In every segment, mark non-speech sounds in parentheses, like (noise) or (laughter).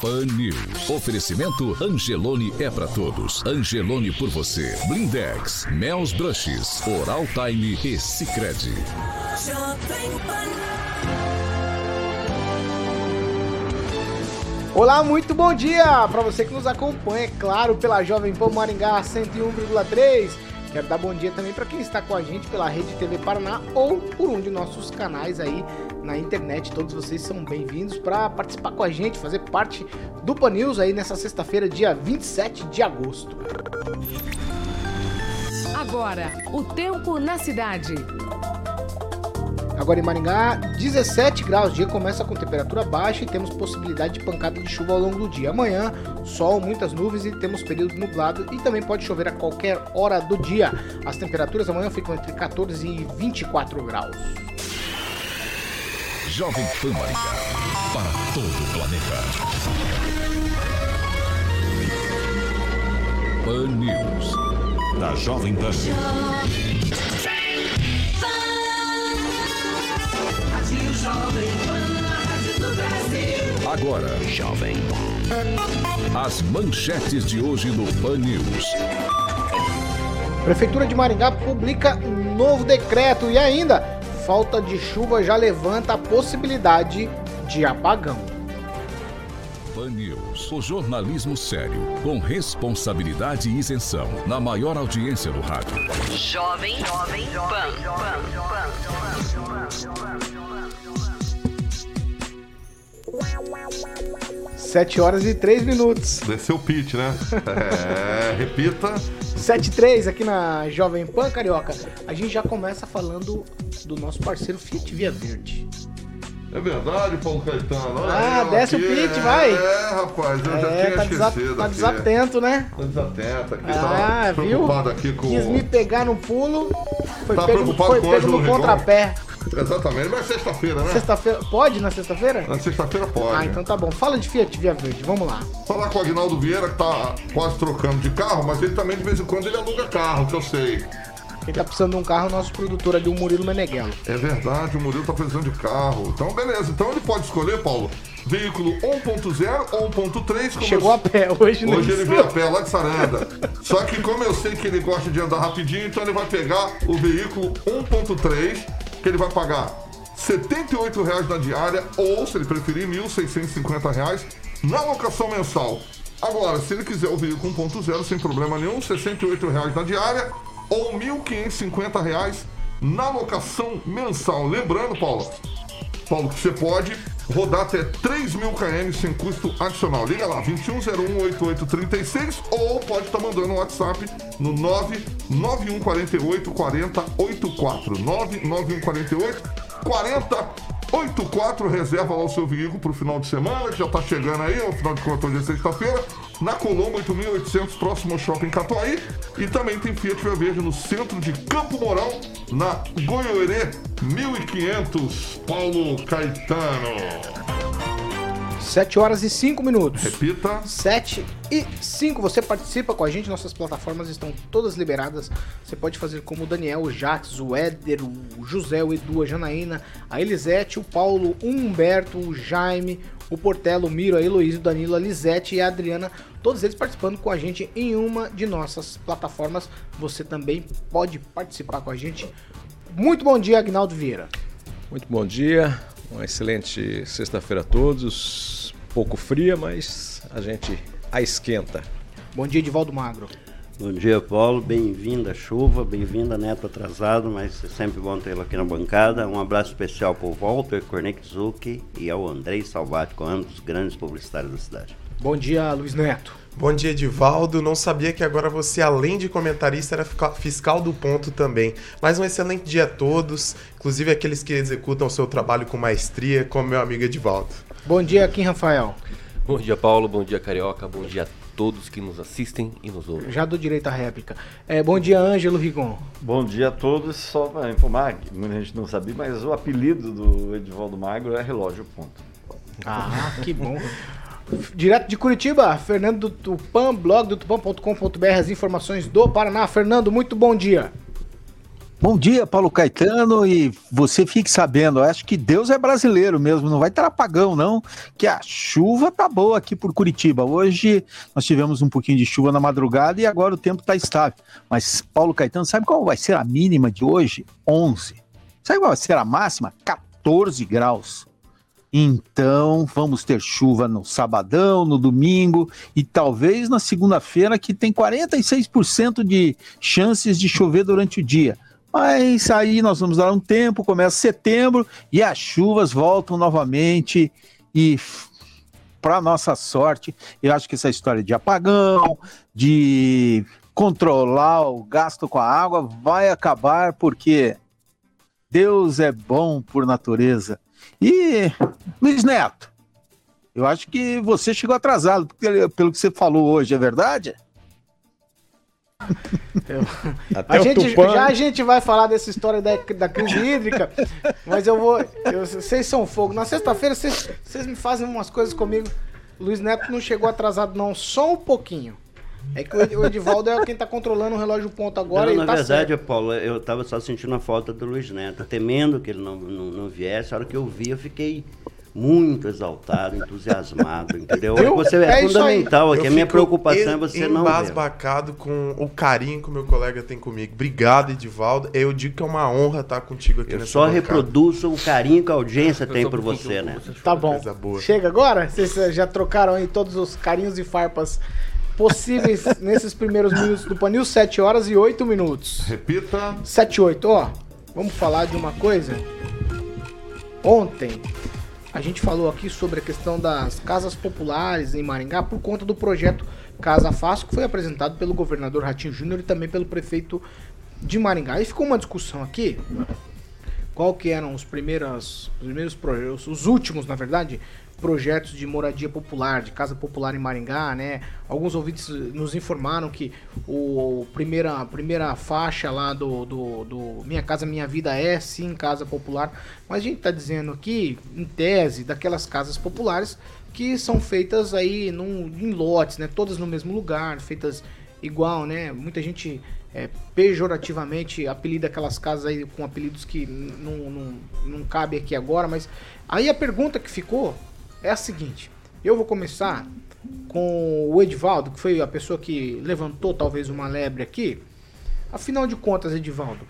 Pan News. Oferecimento Angelone é para todos. Angelone por você. Blindex, Mel's Brushes, Oral Time e Sicredi. Olá, muito bom dia para você que nos acompanha, é claro, pela Jovem Pan Maringá 101,3 Quero dar bom dia também para quem está com a gente pela Rede TV Paraná ou por um de nossos canais aí na internet. Todos vocês são bem-vindos para participar com a gente, fazer parte do Pan News aí nessa sexta-feira, dia 27 de agosto. Agora, o tempo na cidade. Agora em Maringá, 17 graus. O dia começa com temperatura baixa e temos possibilidade de pancada de chuva ao longo do dia. Amanhã, sol, muitas nuvens e temos período nublado e também pode chover a qualquer hora do dia. As temperaturas amanhã ficam entre 14 e 24 graus. Jovem Pan Maringá, para todo o planeta. Pan News, da Jovem Pan. Agora, Jovem As manchetes de hoje no Pan News. Prefeitura de Maringá publica novo decreto e ainda falta de chuva já levanta a possibilidade de apagão. Pan News, o jornalismo sério, com responsabilidade e isenção, na maior audiência do rádio. Jovem, Jovem Pan. Pan, Pan. 7 horas e 3 minutos. Desceu o pitch, né? (laughs) É, repita. 7 e 3 aqui na Jovem Pan Carioca. A gente já começa falando do nosso parceiro Fiat Via Verde. É verdade, Paulo Caetano. Olha ah, desce aqui. o pitch, vai. É, rapaz, eu é, já tinha tá esquecido. Tá desatento, né? Tá desatento aqui. Ah, tá viu? preocupado aqui com... Quis me pegar no pulo, foi Tá pego, preocupado foi com pego no contrapé. (laughs) Exatamente, mas sexta-feira, né? Sexta-feira, pode na sexta-feira? Na sexta-feira pode. Ah, então tá bom. Fala de Fiat Via Verde, vamos lá. Falar com o Agnaldo Vieira, que tá quase trocando de carro, mas ele também de vez em quando ele aluga carro, que eu sei. Quem tá precisando de um carro, nosso produtor ali, o Murilo Meneghello. É verdade, o Murilo tá precisando de carro. Então, beleza. Então ele pode escolher, Paulo, veículo 1.0 ou 1.3. Chegou a pé hoje, né? Hoje ele veio a pé lá de Saranda. Só que como eu sei que ele gosta de andar rapidinho, então ele vai pegar o veículo 1.3, que ele vai pagar R$ 78,00 na diária, ou, se ele preferir, R$ 1.650,00 na locação mensal. Agora, se ele quiser o veículo 1.0, sem problema nenhum, R$ 68,00 na diária ou R$ 1.550,00 na locação mensal. Lembrando, Paulo, Paulo, que você pode rodar até 3 mil km sem custo adicional. Liga lá, 21018836 ou pode estar mandando um WhatsApp no 99148 4084. 99148 4084. Reserva lá o seu veículo para o final de semana, que já está chegando aí, ao final de contas, hoje é sexta-feira. Na Colombo 8800, próximo ao Shopping Catuaí. E também tem Fiat Via Verde no centro de Campo Mourão, na Goiorê 1500. Paulo Caetano. 7 horas e 5 minutos. Repita. 7 e 5. Você participa com a gente, nossas plataformas estão todas liberadas. Você pode fazer como o Daniel, o Jax, o Éder, o José, o Edu, a Janaína, a Elisete, o Paulo, o Humberto, o Jaime, o Portelo, o Miro, a Heloísa, o Danilo, a Lisete e a Adriana. Todos eles participando com a gente em uma de nossas plataformas. Você também pode participar com a gente. Muito bom dia, Agnaldo Vieira. Muito bom dia, uma excelente sexta-feira a todos. Pouco fria, mas a gente a esquenta. Bom dia, Edivaldo Magro. Bom dia, Paulo. Bem-vinda, chuva. Bem-vinda, Neto atrasado, mas é sempre bom tê-lo aqui na bancada. Um abraço especial para o Walter Kornekzuki e ao Andrei Salvático, ambos grandes publicitários da cidade. Bom dia, Luiz Neto. Bom dia, Edivaldo. Não sabia que agora você, além de comentarista, era fiscal do ponto também. Mais um excelente dia a todos, inclusive aqueles que executam o seu trabalho com maestria, como meu amigo Edivaldo. Bom dia, Kim Rafael. Bom dia, Paulo. Bom dia, Carioca. Bom dia a todos que nos assistem e nos ouvem. Já dou direito à réplica. É, bom dia, Ângelo Rigon. Bom dia a todos. Só para informar, muita gente não sabia, mas o apelido do Edivaldo Magro é Relógio Ponto. Ah, que bom. Direto de Curitiba, Fernando do Tupan, blog do tupan.com.br, as informações do Paraná. Fernando, muito bom dia. Bom dia, Paulo Caetano, e você fique sabendo, acho que Deus é brasileiro mesmo, não vai ter apagão não, que a chuva tá boa aqui por Curitiba. Hoje nós tivemos um pouquinho de chuva na madrugada e agora o tempo tá estável. Mas Paulo Caetano, sabe qual vai ser a mínima de hoje? 11. Sabe qual vai ser a máxima? 14 graus. Então, vamos ter chuva no sabadão, no domingo e talvez na segunda-feira, que tem 46% de chances de chover durante o dia. Mas aí nós vamos dar um tempo, começa setembro e as chuvas voltam novamente e para nossa sorte, eu acho que essa história de apagão, de controlar o gasto com a água vai acabar porque Deus é bom por natureza e, Luiz Neto, eu acho que você chegou atrasado, porque, pelo que você falou hoje, é verdade? Eu, a gente, já a gente vai falar dessa história da, da crise hídrica, mas eu vou. Eu, vocês são fogo. Na sexta-feira vocês, vocês me fazem umas coisas comigo. Luiz Neto não chegou atrasado, não, só um pouquinho. É que o Edivaldo é quem está controlando o relógio ponto agora. Não, na tá verdade, certo. Paulo, eu estava só sentindo a falta do Luiz Neto, temendo que ele não, não, não viesse. A hora que eu vi, eu fiquei muito exaltado, entusiasmado, (laughs) entendeu? Viu? Você é, É fundamental aqui. Eu A minha preocupação é você não ver. embasbacado com o carinho que o meu colega tem comigo. Obrigado, Edivaldo. Eu digo que é uma honra estar contigo aqui Eu nessa só bancada. reproduzo o carinho que a audiência tem por você, né? Tá bom. Coisa boa. Chega agora? Vocês já trocaram aí todos os carinhos e farpas possíveis nesses primeiros minutos do Panil? 7 horas e 8 minutos. Repita. 7 e 8, ó. Vamos falar de uma coisa. Ontem a gente falou aqui sobre a questão das casas populares em Maringá por conta do projeto Casa Fácil que foi apresentado pelo governador Ratinho Júnior e também pelo prefeito de Maringá. E ficou uma discussão aqui. Qual que eram os primeiros, os primeiros projetos, os últimos, na verdade, projetos de moradia popular, de casa popular em Maringá, né? Alguns ouvintes nos informaram que o primeira, a primeira faixa lá do, do, do Minha Casa Minha Vida é sim casa popular, mas a gente está dizendo aqui, em tese, daquelas casas populares que são feitas aí num, em lotes, né? Todas no mesmo lugar, feitas igual, né? Muita gente é, pejorativamente apelida aquelas casas aí com apelidos que não, não, não cabe aqui agora, mas aí a pergunta que ficou é a seguinte: eu vou começar com o Edivaldo, que foi a pessoa que levantou talvez uma lebre aqui. Afinal de contas, Edivaldo,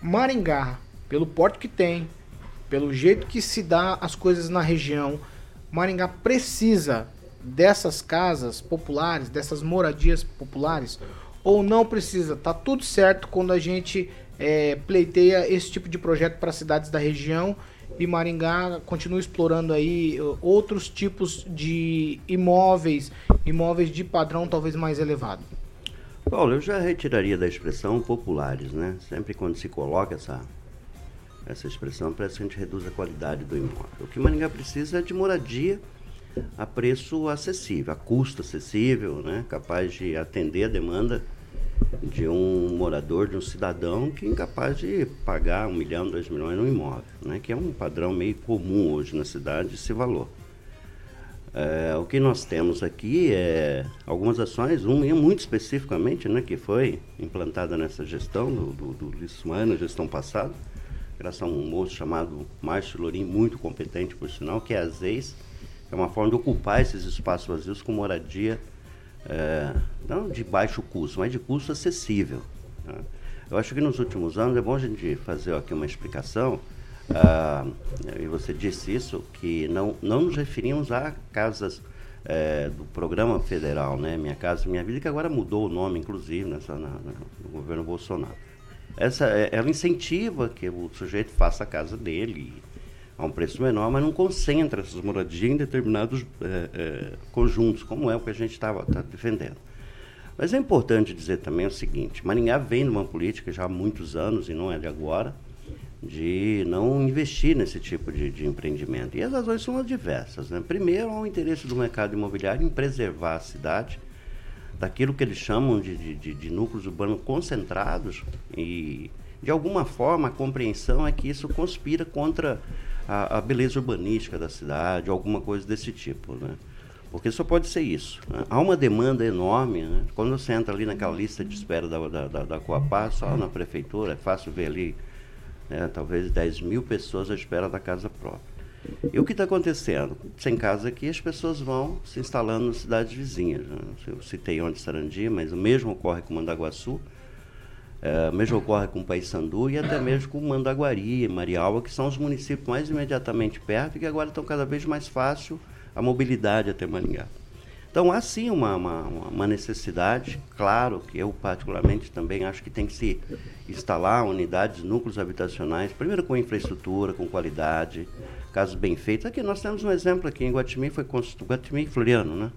Maringá, pelo porte que tem, pelo jeito que se dá as coisas na região, Maringá precisa dessas casas populares, dessas moradias populares, ou não precisa? Tá tudo certo quando a gente é, pleiteia esse tipo de projeto para cidades da região e Maringá continua explorando aí uh, outros tipos de imóveis, imóveis de padrão talvez mais elevado. Paulo, eu já retiraria da expressão populares, né? Sempre quando se coloca essa, essa expressão, parece que a gente reduz a qualidade do imóvel. O que Maringá precisa é de moradia a preço acessível, a custo acessível, né? capaz de atender a demanda de um morador, de um cidadão que é incapaz de pagar um milhão, dois milhões no imóvel, né? que é um padrão meio comum hoje na cidade esse valor. É, o que nós temos aqui é algumas ações, uma muito especificamente, né, que foi implantada nessa gestão do, do, do Luiz Mano, gestão passada, graças a um moço chamado Márcio Lourim, muito competente por sinal, que é a ZEIS, é uma forma de ocupar esses espaços vazios com moradia, é, não de baixo custo, mas de custo acessível. né? Eu acho que nos últimos anos é bom a gente fazer aqui uma explicação, ah, e você disse isso, que não, não nos referimos a casas é, do programa federal, né? Minha Casa Minha Vida, que agora mudou o nome, inclusive, nessa, na, na- no governo Bolsonaro. Essa, é- ela incentiva que o sujeito faça a casa dele a um preço menor, mas não concentra essas moradias em determinados é, é, conjuntos, como é o que a gente estava tá defendendo. Mas é importante dizer também o seguinte: Maringá vem numa política já há muitos anos, e não é de agora, de não investir nesse tipo de, de empreendimento. E as razões são as diversas. Né? Primeiro, há o interesse do mercado imobiliário em preservar a cidade daquilo que eles chamam de, de- de núcleos urbanos concentrados e, de alguma forma, a compreensão é que isso conspira contra a, a beleza urbanística da cidade, alguma coisa desse tipo, né? Porque só pode ser isso. né? Há uma demanda enorme, né? Quando você entra ali naquela lista de espera da, da, da, da Coapá, só na prefeitura, é fácil ver ali, né? talvez 10 mil pessoas à espera da casa própria. E o que está acontecendo? Sem casa aqui, as pessoas vão se instalando nas cidades vizinhas. né? Eu citei ontem Sarandi, mas o mesmo ocorre com Mandaguaçu, o mesmo ocorre com Paissandu e até mesmo com Mandaguari, Marialva, que são os municípios mais imediatamente perto e que agora estão cada vez mais fácil a mobilidade até Maringá. Então há sim uma, uma, uma necessidade, claro que eu particularmente também acho que tem que se instalar unidades, núcleos habitacionais, primeiro com infraestrutura, com qualidade, casos bem feitos. Aqui nós temos um exemplo aqui em Guatimi, foi Guatimi e Floriano, né?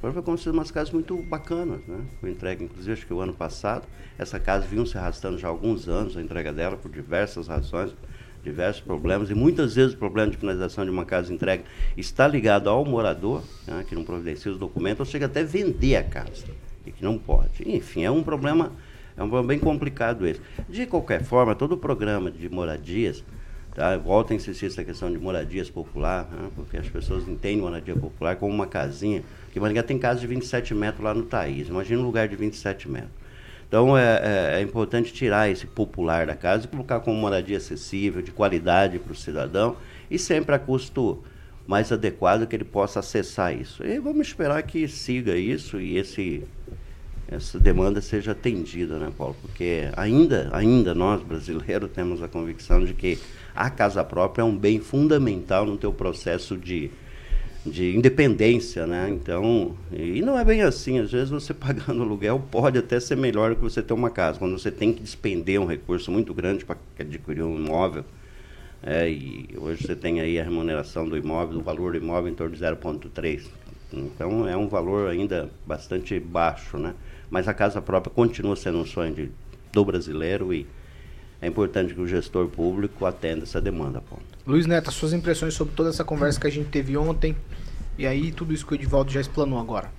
Agora foi construído umas casas muito bacanas, né? Foi entregue, inclusive, acho que o ano passado. Essa casa vinha se arrastando já há alguns anos, a entrega dela, por diversas razões, diversos problemas. E muitas vezes o problema de finalização de uma casa entregue está ligado ao morador, né? que não providencia os documentos, ou chega até vender a casa, e que não pode. Enfim, é um problema, é um problema bem complicado esse. De qualquer forma, todo o programa de moradias, Tá? Eu volto a insistir nessa questão de moradias popular, né? porque as pessoas entendem moradia popular como uma casinha. Porque Maringá tem casa de 27 metros lá no Thaís. Imagina um lugar de 27 metros. Então é, é- é importante tirar esse popular da casa e colocar como moradia acessível, de qualidade para o cidadão e sempre a custo mais adequado que ele possa acessar isso. E vamos esperar que siga isso e esse essa demanda seja atendida, né, Paulo? Porque ainda, ainda nós brasileiros (laughs) temos a convicção de que a casa própria é um bem fundamental no teu processo de, de independência, né? Então, e não é bem assim. Às vezes você (laughs) pagando aluguel pode até ser melhor do que você ter uma casa. Quando você tem que despender um recurso muito grande para adquirir um imóvel, é, e hoje você tem aí a remuneração do imóvel, do valor do imóvel em torno de 0,3. Então é um valor ainda bastante baixo, né? Mas a casa própria continua sendo um sonho de, do brasileiro e é importante que o gestor público atenda essa demanda, Paulo. Luiz Neto, as suas impressões sobre toda essa conversa que a gente teve ontem e aí tudo isso que o Edivaldo já explanou agora.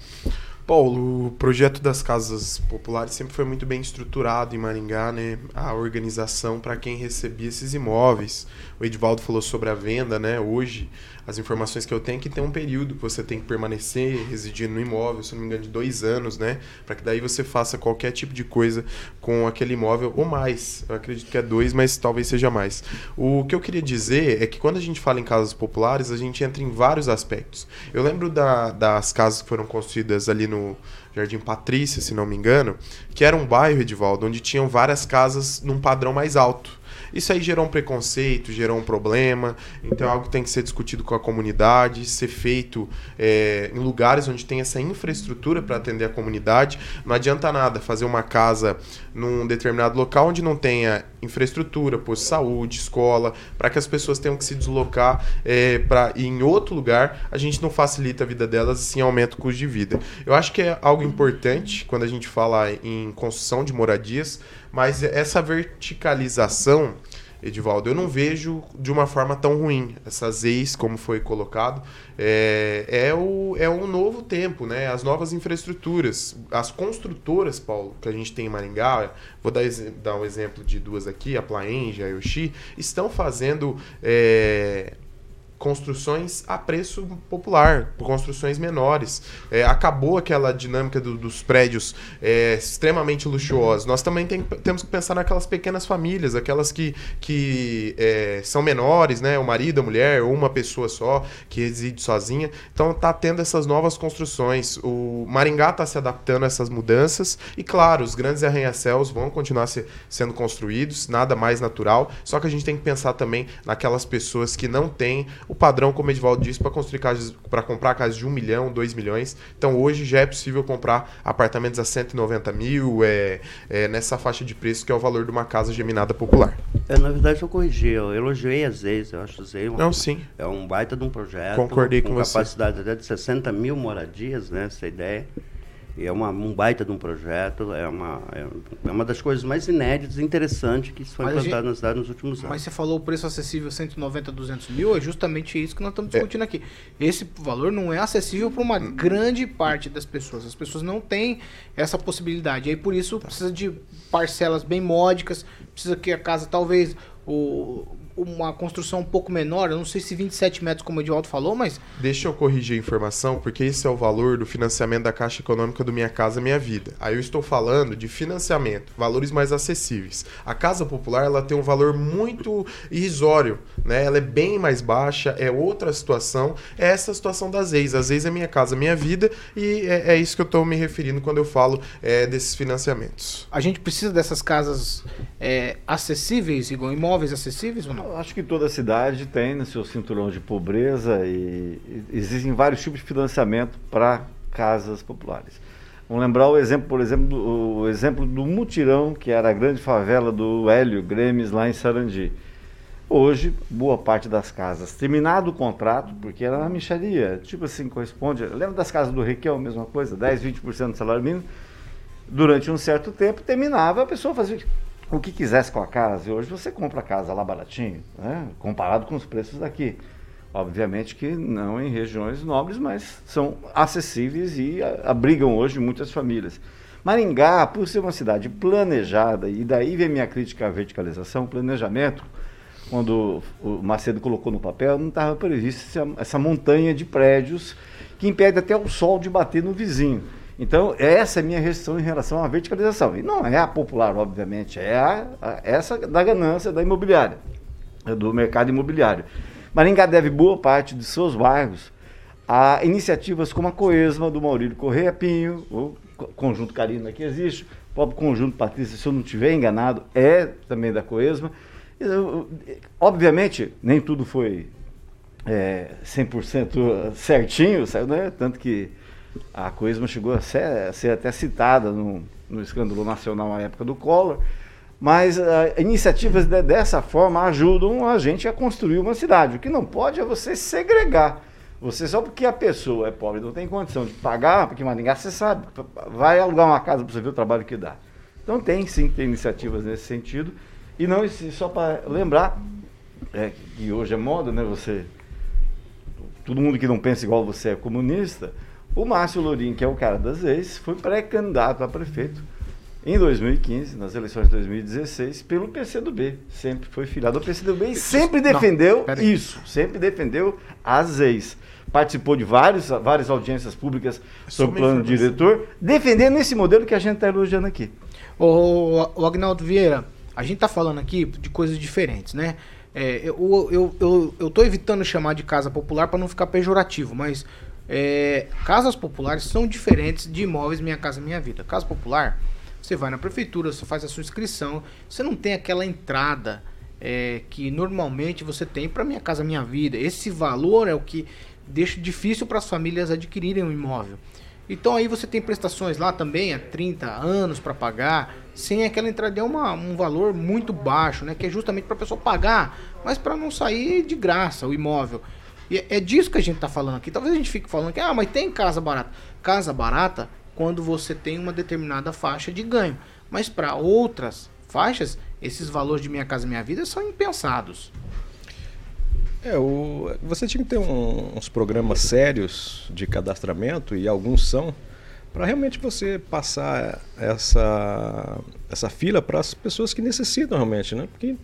Paulo, o projeto das casas populares sempre foi muito bem estruturado em Maringá, né? A organização para quem recebia esses imóveis. O Edivaldo falou sobre a venda, né? Hoje, as informações que eu tenho é que tem um período que você tem que permanecer residindo no imóvel, se não me engano, de dois anos, né? Para que daí você faça qualquer tipo de coisa com aquele imóvel ou mais. Eu acredito que é dois, mas talvez seja mais. O que eu queria dizer é que quando a gente fala em casas populares, a gente entra em vários aspectos. Eu lembro da- das casas que foram construídas ali no Jardim Patrícia, se não me engano, que era um bairro, Edivaldo, onde tinham várias casas num padrão mais alto. Isso aí gerou um preconceito, gerou um problema, então é algo que tem que ser discutido com a comunidade, ser feito é, em lugares onde tem essa infraestrutura para atender a comunidade. Não adianta nada fazer uma casa num determinado local onde não tenha infraestrutura, posto de saúde, escola, para que as pessoas tenham que se deslocar é, para em outro lugar, a gente não facilita a vida delas e sim aumenta o custo de vida. Eu acho que é algo importante quando a gente fala em construção de moradias, mas essa verticalização, Edivaldo, eu não vejo de uma forma tão ruim. Essas ex, como foi colocado, é, é, o, é um novo tempo, né? As novas infraestruturas. As construtoras, Paulo, que a gente tem em Maringá, vou dar, dar um exemplo de duas aqui, a Plaenge, a Yoshi, estão fazendo é, construções a preço popular, construções menores. É, acabou aquela dinâmica do- dos prédios é, extremamente luxuosos. Nós também tem- temos que pensar naquelas pequenas famílias, aquelas que, que é, são menores, né? O marido, a mulher, ou uma pessoa só que reside sozinha. Então tá tendo essas novas construções. O Maringá está se adaptando a essas mudanças e, claro, os grandes arranha-céus vão continuar se- sendo construídos, nada mais natural. Só que a gente tem que pensar também naquelas pessoas que não têm o padrão, como o Edivaldo disse, para construir casas, para comprar casas de 1 milhão, 2 milhões. Então hoje já é possível comprar apartamentos a 190 mil, é, é nessa faixa de preço que é o valor de uma casa geminada popular. É, na verdade, eu corrigi, eu elogiei a Zeis, eu acho Zeis Não, sim. é um baita de um projeto. Concordei com com você. capacidade até de 60 mil moradias, né, essa ideia. E é uma, um baita de um projeto, é uma, é, é uma das coisas mais inéditas e interessantes que foi implantada gente- na cidade nos últimos anos. Mas você falou o preço acessível 190, 200 mil, é justamente isso que nós estamos discutindo aqui. Esse valor não é acessível para uma grande parte das pessoas. As pessoas não têm essa possibilidade. E aí por isso precisa de parcelas bem módicas, precisa que a casa talvez o, uma construção um pouco menor, eu não sei se 27 metros como o Edivaldo falou, mas Deixa eu corrigir a informação, porque esse é o valor do financiamento da Caixa Econômica do Minha Casa Minha Vida. Aí eu estou falando de financiamento, valores mais acessíveis. A Casa Popular ela tem um valor muito irrisório, né? Ela é bem mais baixa, é outra situação. É essa situação das ex. As ex é Minha Casa Minha Vida e é, é isso que eu estou me referindo quando eu falo é, desses financiamentos. a gente precisa dessas casas é, acessíveis, igual imóveis acessíveis ou não? Acho que toda cidade tem no seu cinturão de pobreza e, existem vários tipos de financiamento para casas populares. Vamos lembrar o exemplo, por exemplo, do, o exemplo do mutirão, que era a grande favela do Hélio Gremes lá em Sarandi. Hoje, boa parte das casas, terminado o contrato, porque era uma micharia, tipo assim, corresponde. Lembra das casas do Requião, mesma coisa, 10, 20% do salário mínimo. Durante um certo tempo, terminava, a pessoa fazia o que quisesse com a casa. E hoje você compra a casa lá baratinho, né? comparado com os preços daqui. Obviamente que não em regiões nobres, mas são acessíveis e abrigam hoje muitas famílias. Maringá, por ser uma cidade planejada, e daí vem minha crítica à verticalização, planejamento, quando o Macedo colocou no papel, não estava previsto essa montanha de prédios que impede até o sol de bater no vizinho. Então, essa é a minha restrição em relação à verticalização. E não é a popular, obviamente, é a, a- essa da ganância da imobiliária, do mercado imobiliário. Maringá deve boa parte de seus bairros a iniciativas como a Coesma, do Maurílio Correia Pinho, o co- Conjunto Carina que existe, o próprio Conjunto Patrícia, se eu não estiver enganado, é também da Coesma. Obviamente, nem tudo foi é, 100% certinho, né? tanto que a Coesma chegou a ser, a ser até citada no, no escândalo nacional na época do Collor, mas ah, iniciativas de- dessa forma ajudam a gente a construir uma cidade. O que não pode é você segregar. Você só porque a pessoa é pobre não tem condição de pagar, porque Maringá você sabe, vai alugar uma casa para você ver o trabalho que dá. Então tem sim, tem iniciativas nesse sentido. E não, só para lembrar, é, que hoje é moda, né? Você. Todo mundo que não pensa igual você é comunista. O Márcio Lourinho, que é o cara das ex, foi pré-candidato a prefeito em 2015, nas eleições de 2016, pelo PCdoB. Sempre foi filiado ao PCdoB e sempre Não, defendeu peraí. isso, sempre defendeu as ex. Participou de vários, várias audiências públicas sobre o plano diretor, defendendo esse modelo que a gente está elogiando aqui. Ô, ô, Agnaldo Vieira, a gente tá falando aqui de coisas diferentes, né? É, eu, eu, eu, eu tô evitando chamar de casa popular para não ficar pejorativo, mas é, casas populares são diferentes de imóveis Minha Casa Minha Vida. Casa popular, você vai na prefeitura, você faz a sua inscrição, você não tem aquela entrada é, que normalmente você tem para Minha Casa Minha Vida. Esse valor é o que deixa difícil para as famílias adquirirem um imóvel. Então aí você tem prestações lá também há 30 anos para pagar, sem aquela entrada é uma, um valor muito baixo, né? Que é justamente para a pessoa pagar, mas para não sair de graça o imóvel. E é- é disso que a gente tá falando aqui. Talvez a gente fique falando que ah, mas tem casa barata. Casa barata quando você tem uma determinada faixa de ganho. Mas para outras faixas, esses valores de Minha Casa Minha Vida são impensados. É, o, você tinha que ter um- uns programas sérios de cadastramento, e alguns são, para realmente você passar essa, essa fila para as pessoas que necessitam realmente, né? Porque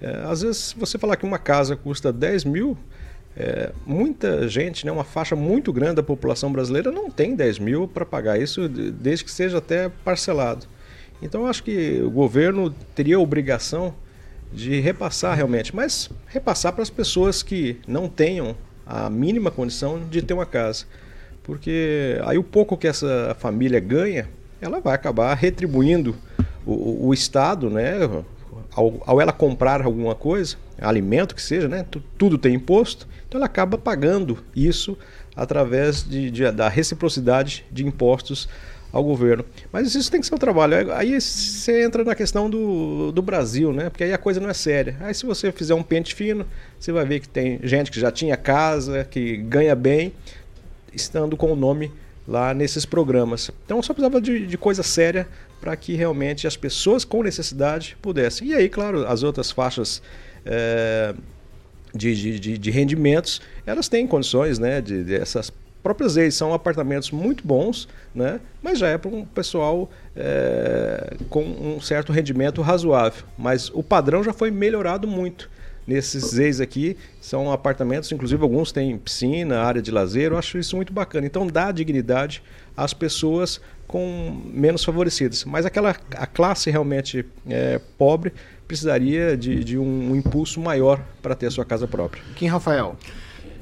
é, às vezes você falar que uma casa custa 10 mil, é, muita gente, né, uma faixa muito grande da população brasileira não tem 10 mil para pagar isso, de- desde que seja até parcelado. Então acho que o governo teria a obrigação de repassar realmente, mas repassar para as pessoas que não tenham a mínima condição de ter uma casa. Porque aí o pouco que essa família ganha, ela vai acabar retribuindo o- o Estado, né? Ao, ao ela comprar alguma coisa, alimento que seja, né, tu- tudo tem imposto, então ela acaba pagando isso através de, de- da reciprocidade de impostos ao governo. Mas isso tem que ser um trabalho. Aí você entra na questão do, do Brasil, né? Porque aí a coisa não é séria. Aí se você fizer um pente fino, você vai ver que tem gente que já tinha casa, que ganha bem, estando com o nome lá nesses programas. Então só precisava de, de coisa séria para que realmente as pessoas com necessidade pudessem. E aí, claro, as outras faixas eh, de, de, de- rendimentos, elas têm condições, né? De, de essas próprias leis são apartamentos muito bons, né? Mas já é para um pessoal eh, com um certo rendimento razoável. Mas o padrão já foi melhorado muito. Nesses ex aqui são apartamentos, inclusive alguns têm piscina, área de lazer. Eu acho isso muito bacana. Então dá dignidade às pessoas com menos favorecidas. Mas aquela a classe realmente eh, pobre precisaria de, de um, impulso maior para ter a sua casa própria. Kim Rafael.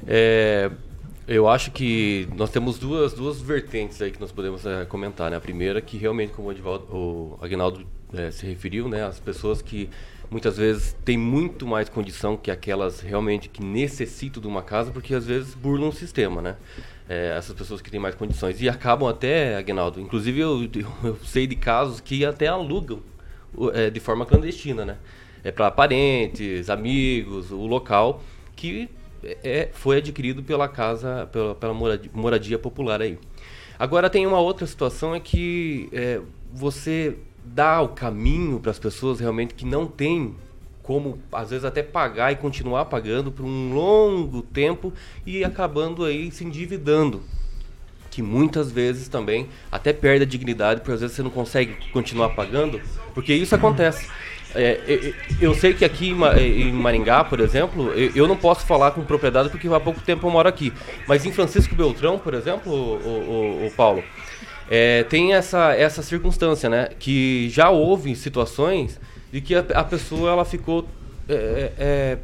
É, eu acho que nós temos duas, duas vertentes aí que nós podemos é, comentar. Né? A primeira que realmente, como o, Edivaldo, o Agnaldo é, se referiu, né? as pessoas que muitas vezes têm muito mais condição que aquelas realmente que necessitam de uma casa, porque às vezes burlam o sistema, né? É, essas pessoas que têm mais condições. E acabam até, Agnaldo, inclusive eu, (laughs) eu sei de casos que até alugam é, de forma clandestina, né? É para parentes, amigos, o local que é, foi adquirido pela casa, pela, pela moradia, moradia popular aí. Agora tem uma outra situação é que é, você dá o caminho para as pessoas realmente que não têm como às vezes até pagar e continuar pagando por um longo tempo e acabando aí se endividando que muitas vezes também até perde a dignidade, porque às vezes você não consegue continuar pagando, porque isso acontece. É, eu- sei que aqui em em Maringá, por exemplo, eu, eu não posso falar com propriedade porque há pouco tempo eu moro aqui. Mas em Francisco Beltrão, por exemplo, o, o- o Paulo, é, tem essa, essa circunstância, né? Que já houve situações de que a, a pessoa ela ficou é, é,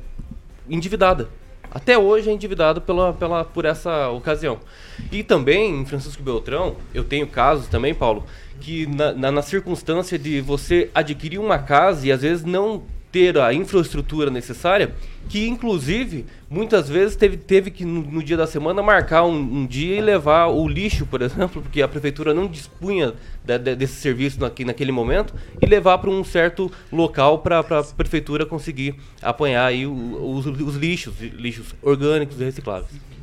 endividada. Até hoje é endividado pela, pela, por essa ocasião. E também, em Francisco Beltrão, eu tenho casos também, Paulo, que na, na, na circunstância de você adquirir uma casa e às vezes não ter a infraestrutura necessária, que inclusive muitas vezes teve, teve que no, no dia da semana marcar um, um dia e levar o lixo, por (laughs) exemplo, porque a prefeitura não dispunha da- da- desse serviço naqui, naquele momento, e levar para um certo local para a prefeitura conseguir apanhar aí o- os, os lixos, lixos orgânicos e recicláveis.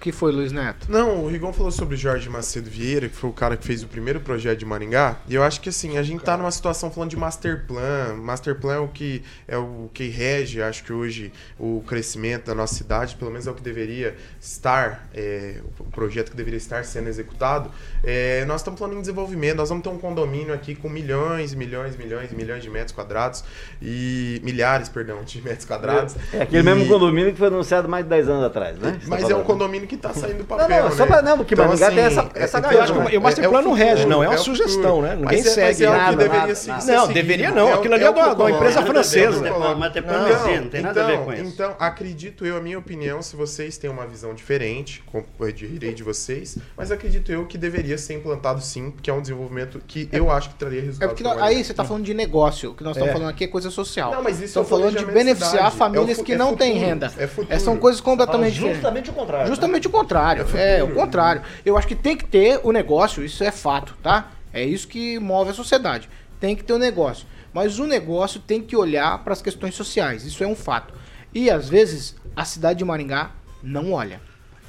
O que foi, Luiz Neto? Não, o Rigon falou sobre Jorge Macedo Vieira, que foi o cara que fez o primeiro projeto de Maringá. E eu acho que assim, a gente tá numa situação falando de master plan. Master plan é o que é o que rege, acho que hoje, o crescimento da nossa cidade, pelo menos é o que deveria estar, é, o projeto que deveria estar sendo executado. É, nós estamos falando em desenvolvimento, nós vamos ter um condomínio aqui com milhões, milhões, milhões, milhões de metros quadrados e milhares, perdão, de metros quadrados. É aquele E- mesmo condomínio que foi anunciado mais de 10 anos atrás, né? Você tá Mas é um condomínio que tá saindo do Não, papel, não, só né? pra- não, porque Maringá tem essa- essa então, galera, Eu acho que o- é- o master é plan não rege, não, é uma o sugestão, né? Ninguém é- segue mas é o que nada, deveria nada, Não, deveria não, É o- aquilo ali é é uma- empresa francesa. não tem- Mas tem plano Então, de não tem nada a ver com isso. então, acredito eu, a minha opinião, se vocês têm uma visão diferente, eu direi de vocês, mas acredito eu que deveria ser implantado sim, que é um desenvolvimento que eu acho que traria É resultado. porque nós- aí você tá falando de negócio. O que nós estamos É. falando aqui é coisa social. Não, mas isso Estamos é o falando de beneficiar famílias É que é não têm renda. é. É, são coisas completamente diferentes. Justamente o contrário. né? Justamente o contrário. É, o contrário. Eu acho que tem que ter o negócio, isso é fato, tá? É isso que move a sociedade. Tem que ter o negócio. Mas o negócio tem que olhar para as questões sociais. Isso é um fato. E às vezes a cidade de Maringá não olha.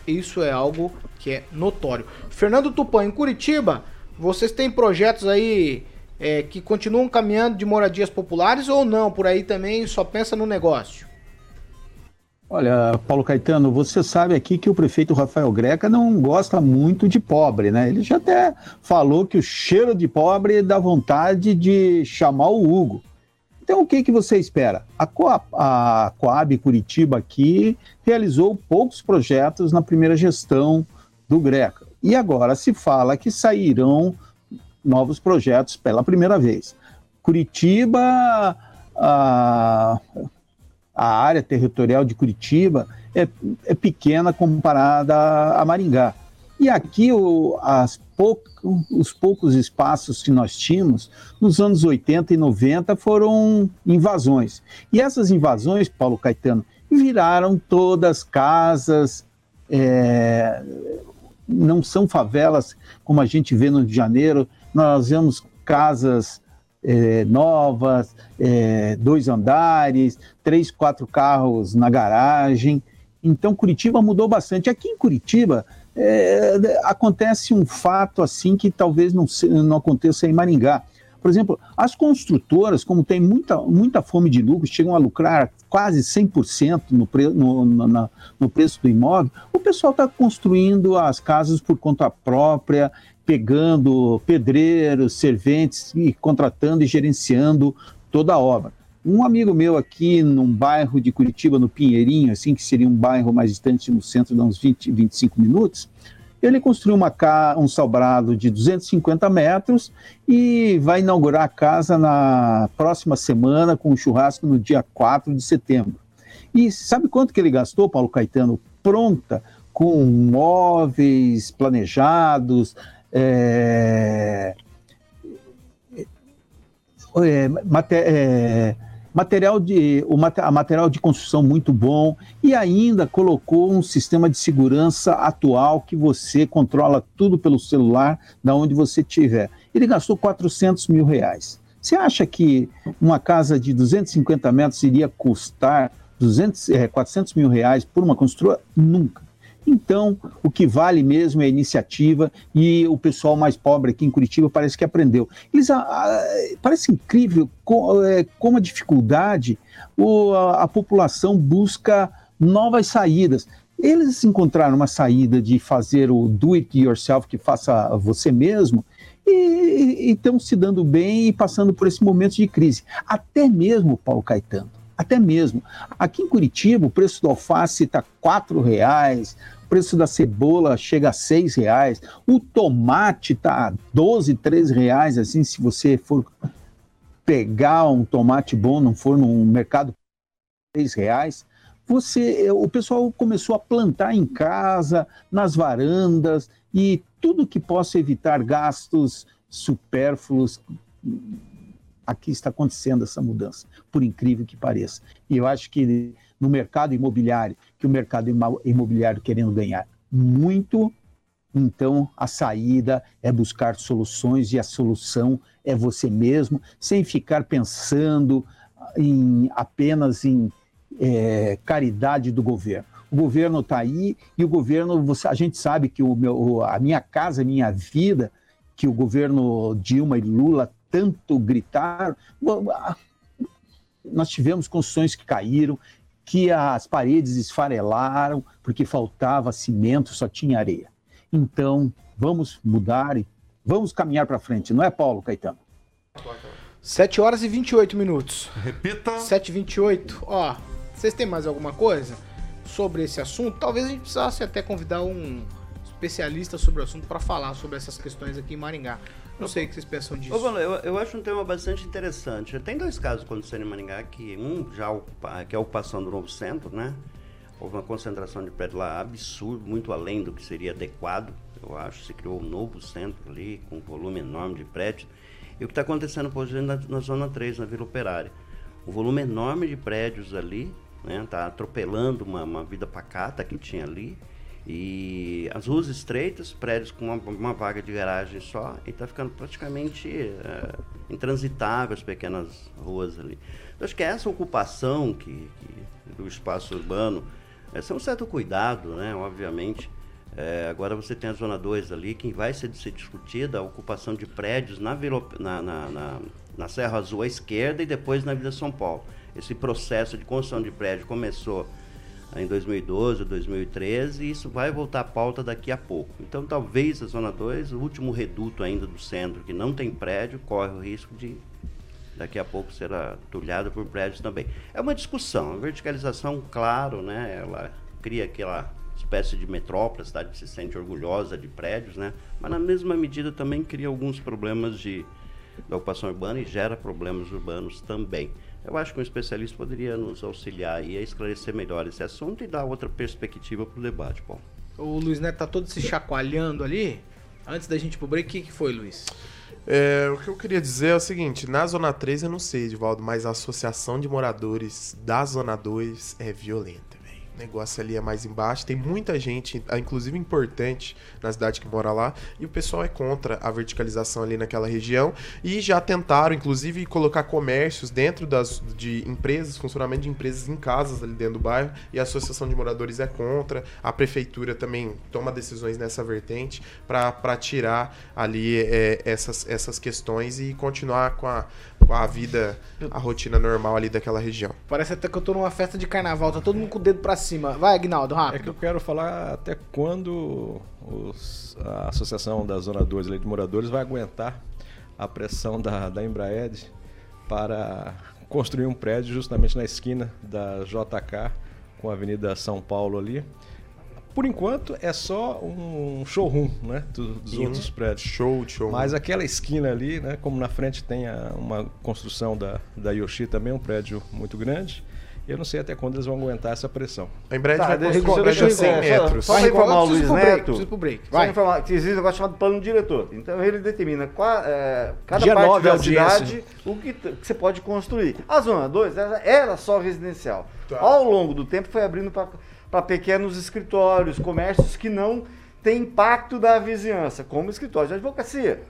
Isso é algo que é notório. Fernando Tupan, em Curitiba, vocês têm projetos aí é, que continuam caminhando de moradias populares ou não? Por aí também só pensa no negócio. Olha, Paulo Caetano, você sabe aqui que o prefeito Rafael Greca não gosta muito de pobre, né? Ele já até falou que o cheiro de pobre dá vontade de chamar o Hugo. Então, o que, que você espera? A Coab, a Coab Curitiba aqui realizou poucos projetos na primeira gestão do Greca. E agora se fala que sairão novos projetos pela primeira vez. Curitiba, a, a área territorial de Curitiba é, é pequena comparada a Maringá. E aqui o, os poucos espaços que nós tínhamos nos anos 80 e 90 foram invasões. E essas invasões, Paulo Caetano, viraram todas casas, é, não são favelas como a gente vê no Rio de Janeiro, nós vemos casas é, novas, é, dois andares, três, quatro carros na garagem. Então Curitiba mudou bastante. Aqui em Curitiba, é, acontece um fato assim que talvez não, não aconteça em Maringá. Por exemplo, as construtoras, como tem muita, muita fome de lucro, chegam a lucrar quase 100% no, pre, no, no, no preço do imóvel, o pessoal está construindo as casas por conta própria, pegando pedreiros, serventes e contratando e gerenciando toda a obra. Um amigo meu aqui num bairro de Curitiba, no Pinheirinho, assim, que seria um bairro mais distante no centro, de uns 20, 25 minutos, ele construiu uma ca... um sobrado de 250 metros e vai inaugurar a casa na próxima semana com um churrasco no dia 4 de setembro. E sabe quanto que ele gastou, Paulo Caetano? Pronta, com móveis planejados, é... É, é, material de, o material de construção muito bom e ainda colocou um sistema de segurança atual que você controla tudo pelo celular, da onde você estiver. Ele gastou 400 mil reais. Você acha que uma casa de 250 metros iria custar 200, é, 400 mil reais por uma construtora? Nunca. Então, o que vale mesmo é a iniciativa e o pessoal mais pobre aqui em Curitiba parece que aprendeu. Eles, a, a, parece incrível é, como a dificuldade o, a, a população busca novas saídas. Eles encontraram uma saída de fazer o do it yourself, que faça você mesmo, e estão se dando bem e passando por esse momento de crise. Até mesmo, Paulo Caetano, até mesmo. Aqui em Curitiba, o preço do alface está R$ reais, o preço da cebola chega a R$ reais, o tomate está 12, 13 reais, assim, se você for pegar um tomate bom, não for num mercado R$ reais, você, o pessoal começou a plantar em casa, nas varandas e tudo que possa evitar gastos supérfluos aqui está acontecendo essa mudança, por incrível que pareça. E eu acho que no mercado imobiliário, que o mercado imobiliário querendo ganhar muito, então a saída é buscar soluções e a solução é você mesmo, sem ficar pensando em apenas em é, caridade do governo. O governo está aí e o governo, a gente sabe que o meu, a minha casa, a minha vida, que o governo Dilma e Lula tanto gritar. Nós tivemos construções que caíram, que as paredes esfarelaram porque faltava cimento, só tinha areia. Então, vamos mudar e vamos caminhar para frente, não é, Paulo Caetano? 7 horas e 28 minutos. Repita. 7 e 28. Ó, vocês têm mais alguma coisa sobre esse assunto? Talvez a gente precisasse até convidar um especialista sobre o assunto para falar sobre essas questões aqui em Maringá. Não sei o que vocês pensam disso. Ô, eu, eu acho um tema bastante interessante. Tem dois casos acontecendo em Maringá, que um já que é a ocupação do novo centro, né? Houve uma concentração de prédio lá absurdo, muito além do que seria adequado, eu acho. Se criou um novo centro ali, com um volume enorme de prédios. E o que está acontecendo, por exemplo, na, na Zona 3, na Vila Operária. Um volume enorme de prédios ali, né? Tá atropelando uma, uma vida pacata que tinha ali. E as ruas estreitas, prédios com uma, uma vaga de garagem só, e está ficando praticamente é, intransitável as pequenas ruas ali. Eu acho que essa ocupação que, que do espaço urbano, é um certo cuidado, né, obviamente. É, agora você tem a Zona 2 ali, que vai ser, ser discutida a ocupação de prédios na, na, na, na, na Serra Azul à esquerda e depois na Vila São Paulo. Esse processo de construção de prédio começou em 2012, 2013, e isso vai voltar à pauta daqui a pouco. Então, talvez a Zona 2, o último reduto ainda do centro, que não tem prédio, corre o risco de daqui a pouco ser atulhado por prédios também. É uma discussão, a verticalização, claro, né, ela cria aquela espécie de metrópole, a cidade se sente orgulhosa de prédios, né, mas na mesma medida também cria alguns problemas de da ocupação urbana e gera problemas urbanos também. Eu acho que um especialista poderia nos auxiliar e a esclarecer melhor esse assunto e dar outra perspectiva para o debate, Paulo. O Luiz Neto tá todo se chacoalhando ali. Antes da gente ir pro break, o que, que foi, Luiz? É, o que eu queria dizer é o seguinte, na Zona 3 eu não sei, Edivaldo, mas a associação de moradores da Zona 2 é violenta. O negócio ali é mais embaixo, tem muita gente, ah, inclusive importante, na cidade que mora lá, e o pessoal é contra a verticalização ali naquela região, e já tentaram, inclusive, colocar comércios dentro das, de empresas, funcionamento de empresas em casas ali dentro do bairro, e a associação de moradores é contra, a prefeitura também toma decisões nessa vertente para tirar ali é, essas, essas questões e continuar com a, a vida, a rotina normal ali daquela região. Parece até que eu tô numa festa de carnaval, tá todo mundo com o dedo pra cima. Vai, Agnaldo, É que rápido. eu quero falar até quando os- a Associação da Zona 2 ali de Moradores vai aguentar a pressão da, da Embraed para construir um prédio justamente na esquina da JK com a Avenida São Paulo ali. Por enquanto é só um showroom né, do- dos E um outros prédios. Show, show. Mas aquela esquina ali, né, como na frente tem a- uma construção da, da Yoshi também, um prédio muito grande, eu não sei até quando eles vão aguentar essa pressão. A Embraer Tá, vai construir um prédio de 100 é, só- metros. Só Vai, informar o Luiz pro break, Neto. pro break. Só Vai. informar que existe um negócio chamado plano diretor. Então ele determina qua- é, cada Dia parte da audiência. cidade o que, que você pode construir. A zona 2 era, era só residencial. Tá. Ao longo do tempo foi abrindo para pequenos escritórios, comércios que não têm impacto da vizinhança, como escritórios de advocacia.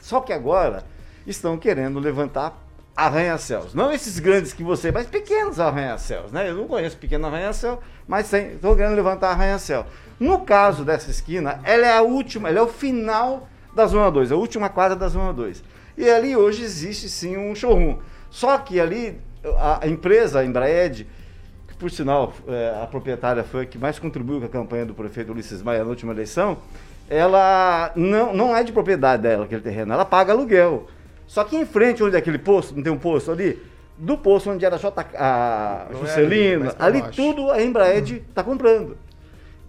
Só que agora estão querendo levantar arranha-céus. Não esses grandes que você, mas pequenos arranha-céus, né? Eu não conheço pequeno arranha-céu, mas estão querendo levantar arranha-céu. No caso dessa esquina, ela é a última, ela é o final da Zona 2, a última quadra da Zona 2. E ali hoje existe sim um showroom. Só que ali a, empresa, a Embraed, por sinal é, a proprietária foi a que mais contribuiu com a campanha do prefeito Ulisses Maia na última eleição, ela não, não é de propriedade dela aquele terreno, ela paga aluguel. Só que em frente, onde é aquele posto, não tem um posto ali? Do posto onde era J, a Não é ali, Juscelino, pra ali baixo. tudo a Embraed está comprando.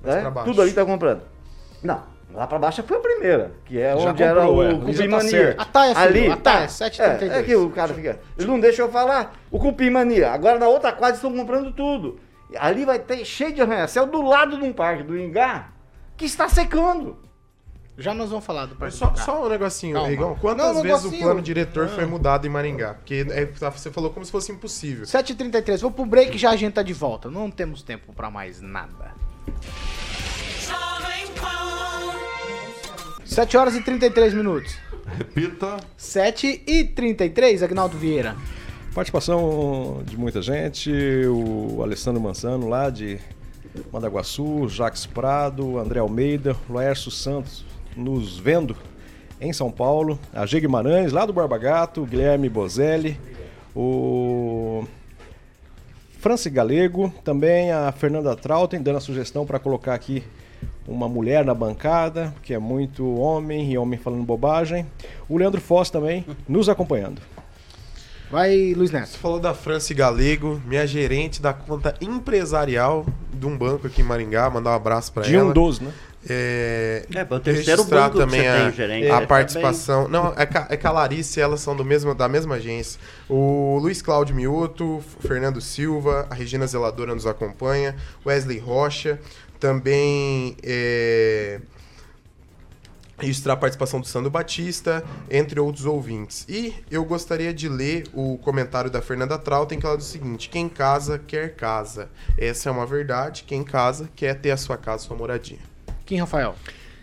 Né? Tudo ali está comprando. Não, lá para baixo foi a primeira, que é Já onde era comprou, o é. Cupim tá Mania. certo. A Taia, filho, ali, a Taia, tá. 7,32. É, é que o cara fica. Ele não deixa eu falar. O Cupim Mania. Agora na outra quadra estão comprando tudo. Ali vai ter cheio de arranha-céu do lado de um parque do Ingá que está secando. Já nós vamos falar do Parque só, do só um negocinho, Calma. Rigão. Quantas Não, vezes o plano diretor Ah. foi mudado em Maringá? Porque é, você falou como se fosse impossível. 7h33, vou pro break já a gente tá de volta. Não temos tempo pra mais nada. 7 horas e 33 minutos. Repita. 7 e 33, Agnaldo Vieira. Participação de muita gente, o Alessandro Mansano lá de Mandaguaçu, Jacques Prado, André Almeida, Laércio Santos nos vendo em São Paulo, a G Guimarães lá do Barba Gato, Guilherme Bozelli, o Franci Galego, também a Fernanda Trautem dando a sugestão para colocar aqui uma mulher na bancada, que é muito homem e homem falando bobagem. O Leandro Foss também nos acompanhando. Vai, Luiz Neto. Você falou da Franci Galego, minha gerente da conta empresarial de um banco aqui em Maringá. Mandar um abraço pra De ela. um dos, né? É, É, para o terceiro registrar banco que também você a, tem, gerente. a É, participação. Não, é é que a Larissa e elas são do mesmo, da mesma agência. O Luiz Cláudio Mioto, o Fernando Silva, a Regina Zeladora nos acompanha, Wesley Rocha, também é, registrar a participação do Sandro Batista, entre outros ouvintes. E eu gostaria de ler o comentário da Fernanda Trautem, que ela diz o seguinte: quem casa quer casa. Essa é uma verdade. Quem casa quer ter a sua casa, sua moradia. Kim Rafael.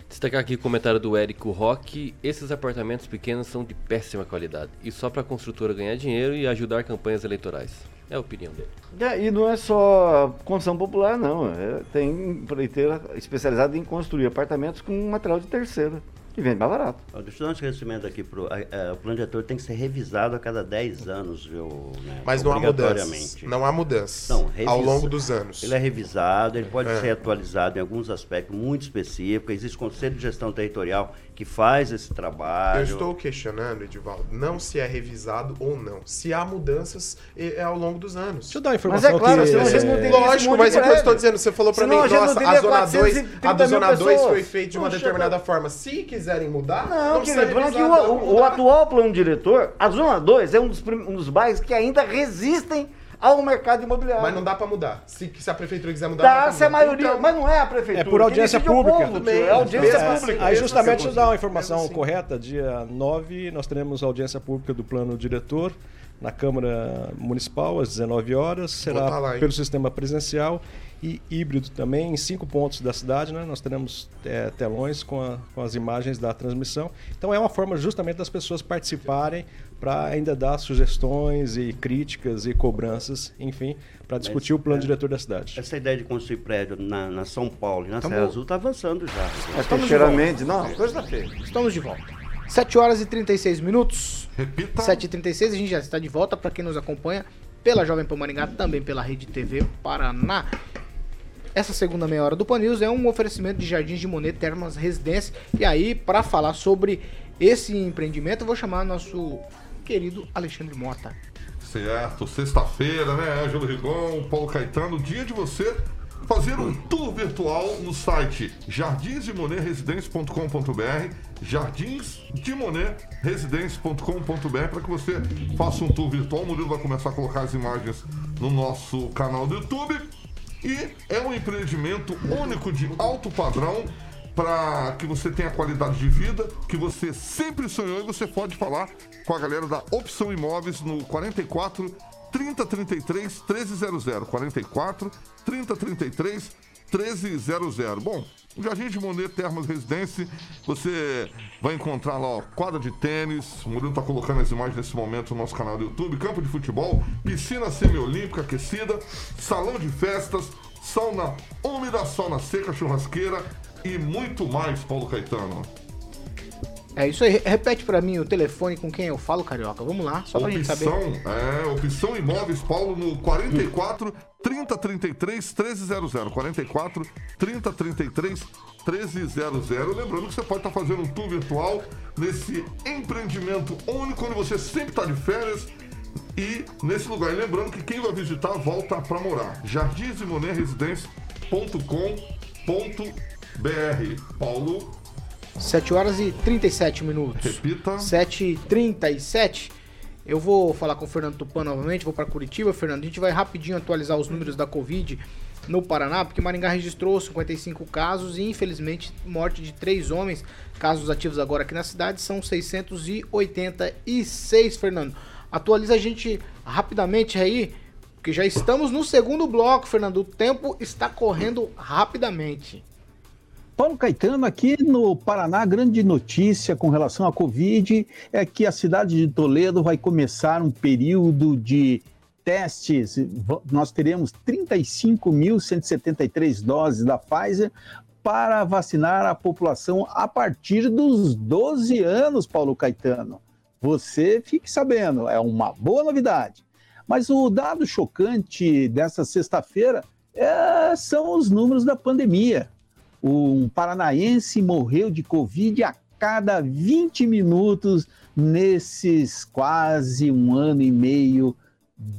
Destacar aqui o comentário do Érico Roque. Esses apartamentos pequenos são de péssima qualidade. E só para a construtora ganhar dinheiro e ajudar campanhas eleitorais. É a opinião dele. É, e não é só construção popular, não. É, tem empreiteira especializada em construir apartamentos com material de terceira, que vende mais barato. Ó, Deixa eu dar um esclarecimento aqui. Pro, a- a- o plano diretor tem que ser revisado a cada 10 anos, viu? Né, Mas não há obrigatoriamente. Não há mudanças Não, ao revisa- longo dos anos. Ele é revisado, ele pode É. ser atualizado em alguns aspectos muito específicos. Existe Conselho de Gestão Territorial que faz esse trabalho. Eu estou questionando, Edivaldo, não se é revisado ou não. Se há mudanças, é é ao longo dos anos. Deixa eu dar uma Mas informação é claro, que... senão gente não Lógico, mas de é o que eu estou dizendo. Você falou pra Senão a mim, não nossa, a Zona 2, a 430 do mil Zona 2 pessoas. foi feita de uma Poxa, determinada forma. Se quiserem mudar, Não, precisa querido, falando que o, o- o atual plano diretor, a Zona 2 é um dos, um dos bairros que ainda resistem ao mercado imobiliário. Mas não dá pra mudar. Se, se a prefeitura quiser mudar, não Dá, pra se a mudar. maioria, Então, mas não é a prefeitura. É por audiência é pública. povo, é audiência assim. pública. Aí justamente deixa eu dar uma informação assim. correta, dia 9 nós teremos audiência pública do plano diretor na Câmara Municipal às 19 horas, será lá, pelo sistema presencial e híbrido também em cinco pontos da cidade, né? Nós teremos é, telões com, a- com as imagens da transmissão. Então é uma forma justamente das pessoas participarem para ainda dar sugestões e críticas e cobranças, enfim, para discutir o plano é. diretor da cidade. Essa ideia de construir prédio na, na São Paulo e na Serra Azul está avançando já. Mas Estamos não, coisa da feia. Estamos de volta. 7 horas e 36 minutos. Repita. 7h36, a gente já está de volta para quem nos acompanha pela Jovem Pan Maringá, também pela Rede TV Paraná. Essa segunda meia hora do Pan News é um oferecimento de Jardins de Monet Termas Residência. E aí, para falar sobre esse empreendimento, eu vou chamar nosso querido Alexandre Mota. Certo, sexta-feira, né? Ângelo Rigon, Paulo Caetano, dia de você fazer um tour virtual no site jardinsdemoneresidência.com.br jardinsdemoneresidência.com.br para que você faça um tour virtual. O Murilo vai começar a colocar as imagens no nosso canal do YouTube. E é um empreendimento único de alto padrão para que você tenha qualidade de vida que você sempre sonhou e você pode falar com a galera da Opção Imóveis no 44 3033 1300 44 3033 1300. Bom, o Jardim de Monet Termas Residência, você vai encontrar lá, ó, quadra de tênis, o Murilo tá colocando as imagens nesse momento no nosso canal do YouTube, campo de futebol, piscina semiolímpica aquecida, salão de festas, sauna úmida, sauna seca, churrasqueira e muito mais, Paulo Caetano. É isso aí. Repete para mim o telefone com quem eu falo, Carioca. Vamos lá, só pra gente saber. Opção, é, opção imóveis, Paulo, no 44 30 33 1300. 44 30 33 1300. Lembrando que você pode estar fazendo um tour virtual nesse empreendimento único, onde você sempre está de férias. E nesse lugar, E lembrando que quem vai visitar volta para morar. jardinsdemoneresidência.com.br. Paulo, 7 horas e 37 minutos. repita. 7h37. Eu vou falar com o Fernando Tupan novamente, vou para Curitiba. Fernando, a gente vai rapidinho atualizar os números da Covid no Paraná, porque Maringá registrou 55 casos e, infelizmente, morte de três homens. Casos ativos agora aqui na cidade são 686, Fernando. Atualiza a gente rapidamente aí, porque já estamos no segundo bloco, Fernando. O tempo está correndo rapidamente. Paulo Caetano, aqui no Paraná, grande notícia com relação à Covid é que a cidade de Toledo vai começar um período de testes. Nós teremos 35.173 doses da Pfizer para vacinar a população a partir dos 12 anos, Paulo Caetano. Você fique sabendo, é uma boa novidade. Mas o dado chocante dessa sexta-feira é, são os números da pandemia um paranaense morreu de Covid a cada 20 minutos nesses quase um ano e meio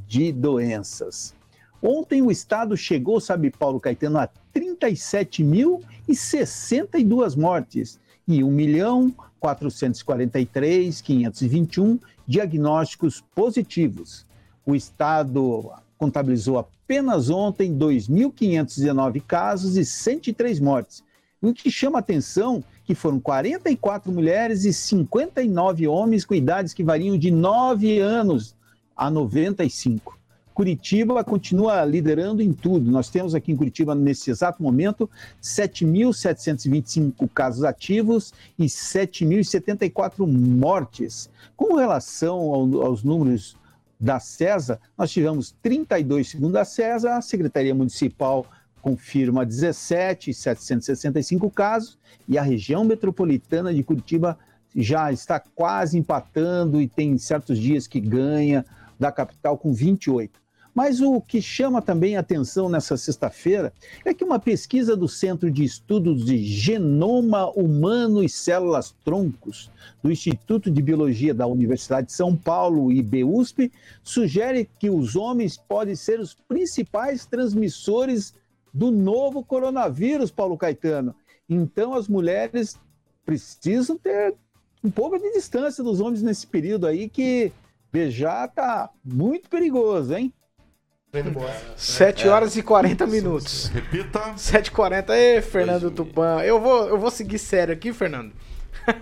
de doenças. Ontem o estado chegou, sabe, Paulo Caetano, a 37.062 mortes e 1 milhão 443.521 diagnósticos positivos. O estado contabilizou apenas ontem 2.519 casos e 103 mortes. O que chama atenção que foram 44 mulheres e 59 homens com idades que variam de 9 anos a 95. Curitiba continua liderando em tudo. Nós temos aqui em Curitiba, nesse exato momento, 7.725 casos ativos e 7.074 mortes. Com relação ao, aos números da CESA, nós tivemos 32 segundo a CESA, a Secretaria Municipal confirma 17,765 casos e a região metropolitana de Curitiba já está quase empatando e tem certos dias que ganha da capital com 28. Mas o que chama também atenção nessa sexta-feira é que uma pesquisa do Centro de Estudos de Genoma Humano e Células Troncos, do Instituto de Biologia da Universidade de São Paulo, IBUSP, sugere que os homens podem ser os principais transmissores do novo coronavírus, Paulo Caetano. Então as mulheres precisam ter um pouco de distância dos homens nesse período aí que beijar tá muito perigoso, hein? Vendo embora. 7 horas e 40 minutos. Repita. 7h40. Ê, Fernando Tupan. Eu vou, eu vou seguir sério aqui, Fernando.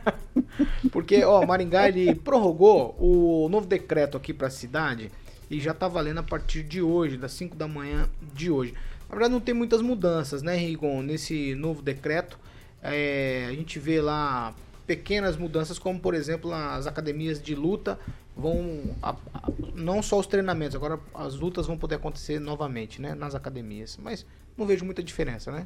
(laughs) Porque, ó, Maringá ele prorrogou o novo decreto aqui pra cidade e já tá valendo a partir de hoje, das 5 da manhã de hoje. Na verdade, não tem muitas mudanças, né, Rigon, nesse novo decreto. É, a gente vê lá pequenas mudanças, como por exemplo as academias de luta vão. a- a- não só os treinamentos, agora as lutas vão poder acontecer novamente, né, nas academias. Mas não vejo muita diferença, né?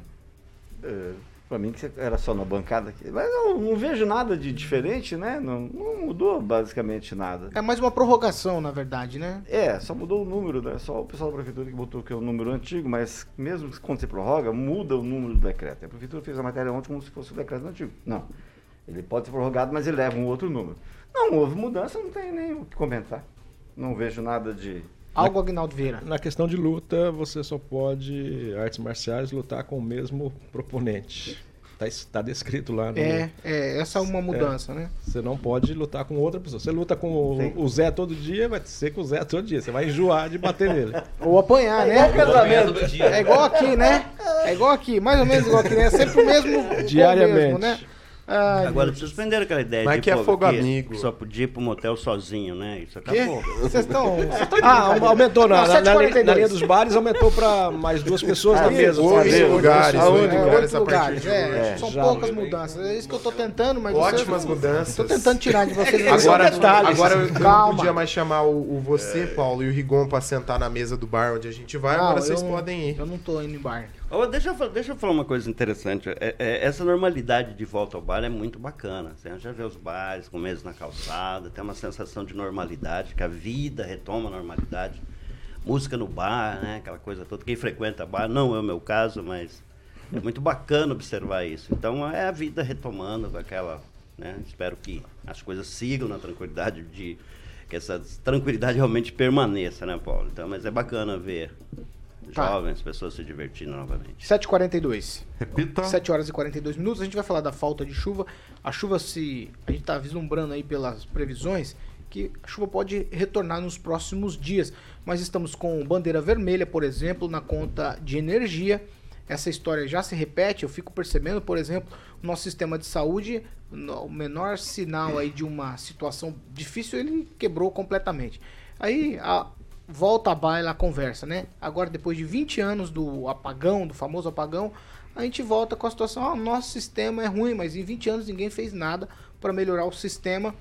É, Pra mim que era só na bancada aqui. Mas eu não vejo nada de diferente, né? Não, não mudou basicamente nada. É mais uma prorrogação, na verdade, né? É, só mudou o número, né? Só o pessoal da prefeitura que botou que é o número antigo, mas mesmo quando você prorroga, muda o número do decreto. A prefeitura fez a matéria ontem como se fosse o decreto antigo. Não. Ele pode ser prorrogado, mas ele leva um outro número. Não houve mudança, não tem nem o que comentar. Não vejo nada de. Algo, Agnaldo Vieira. Na questão de luta, você só pode, artes marciais, lutar com o mesmo proponente. Tá, es- tá descrito lá no. É, é, essa é uma mudança, né? Você não pode lutar com outra pessoa. Você luta com o, o Zé todo dia, vai ser com o Zé todo dia. Você vai enjoar de bater nele. (laughs) Ou apanhar, né? É igual aqui, né? É igual aqui, mais ou menos igual aqui, né? É sempre o mesmo. (laughs) Diariamente. o mesmo, né? Ai, Agora, Deus. suspenderam aquela ideia Mas de que é pô, fogo que amigo. só podia ir pro motel sozinho, né? Isso acabou. Vocês estão. (laughs) Ah, aumentou na, Não, na, na, 7,42. na linha dos bares, aumentou para mais duas pessoas na mesa. Oito lugares, É, oito lugares a lugares, partir de hoje. é, São já. poucas mudanças. É isso que eu tô tentando, mas Ótimas vocês- mudanças. Tô tentando tirar de vocês. (laughs) Agora, detalhes. agora eu Calma. não podia mais chamar o, o você, Paulo, e o Rigon pra sentar na mesa do bar onde a gente vai. Não, agora vocês podem ir. Eu não tô indo em bar. Ô, deixa, eu, deixa eu falar uma coisa interessante. É- é- essa normalidade de volta ao bar é muito bacana. Você já vê os bares com mesa na calçada, tem uma sensação de normalidade, que a vida retoma a normalidade. Música no bar, né? Aquela coisa toda. Quem frequenta bar, não é o meu caso, mas é muito bacana observar isso. Então é a vida retomando aquela. Né? Espero que as coisas sigam na tranquilidade de. Que essa tranquilidade realmente permaneça, né, Paulo? Então, mas é bacana ver Tá. jovens, pessoas se divertindo novamente. 7h42. Repita. 7 horas e 42 minutos. A gente vai falar da falta de chuva. A chuva se. A gente está vislumbrando aí pelas previsões que a chuva pode retornar nos próximos dias. Mas estamos com bandeira vermelha, por exemplo, na conta de energia. Essa história já se repete. Eu fico percebendo, por exemplo, o nosso sistema de saúde, o menor sinal aí de uma situação difícil, ele quebrou completamente. Aí a, volta a baila a conversa, né? Agora, depois de 20 anos do apagão, do famoso apagão, a gente volta com a situação, ah, nosso sistema é ruim, mas em 20 anos ninguém fez nada para melhorar o sistema.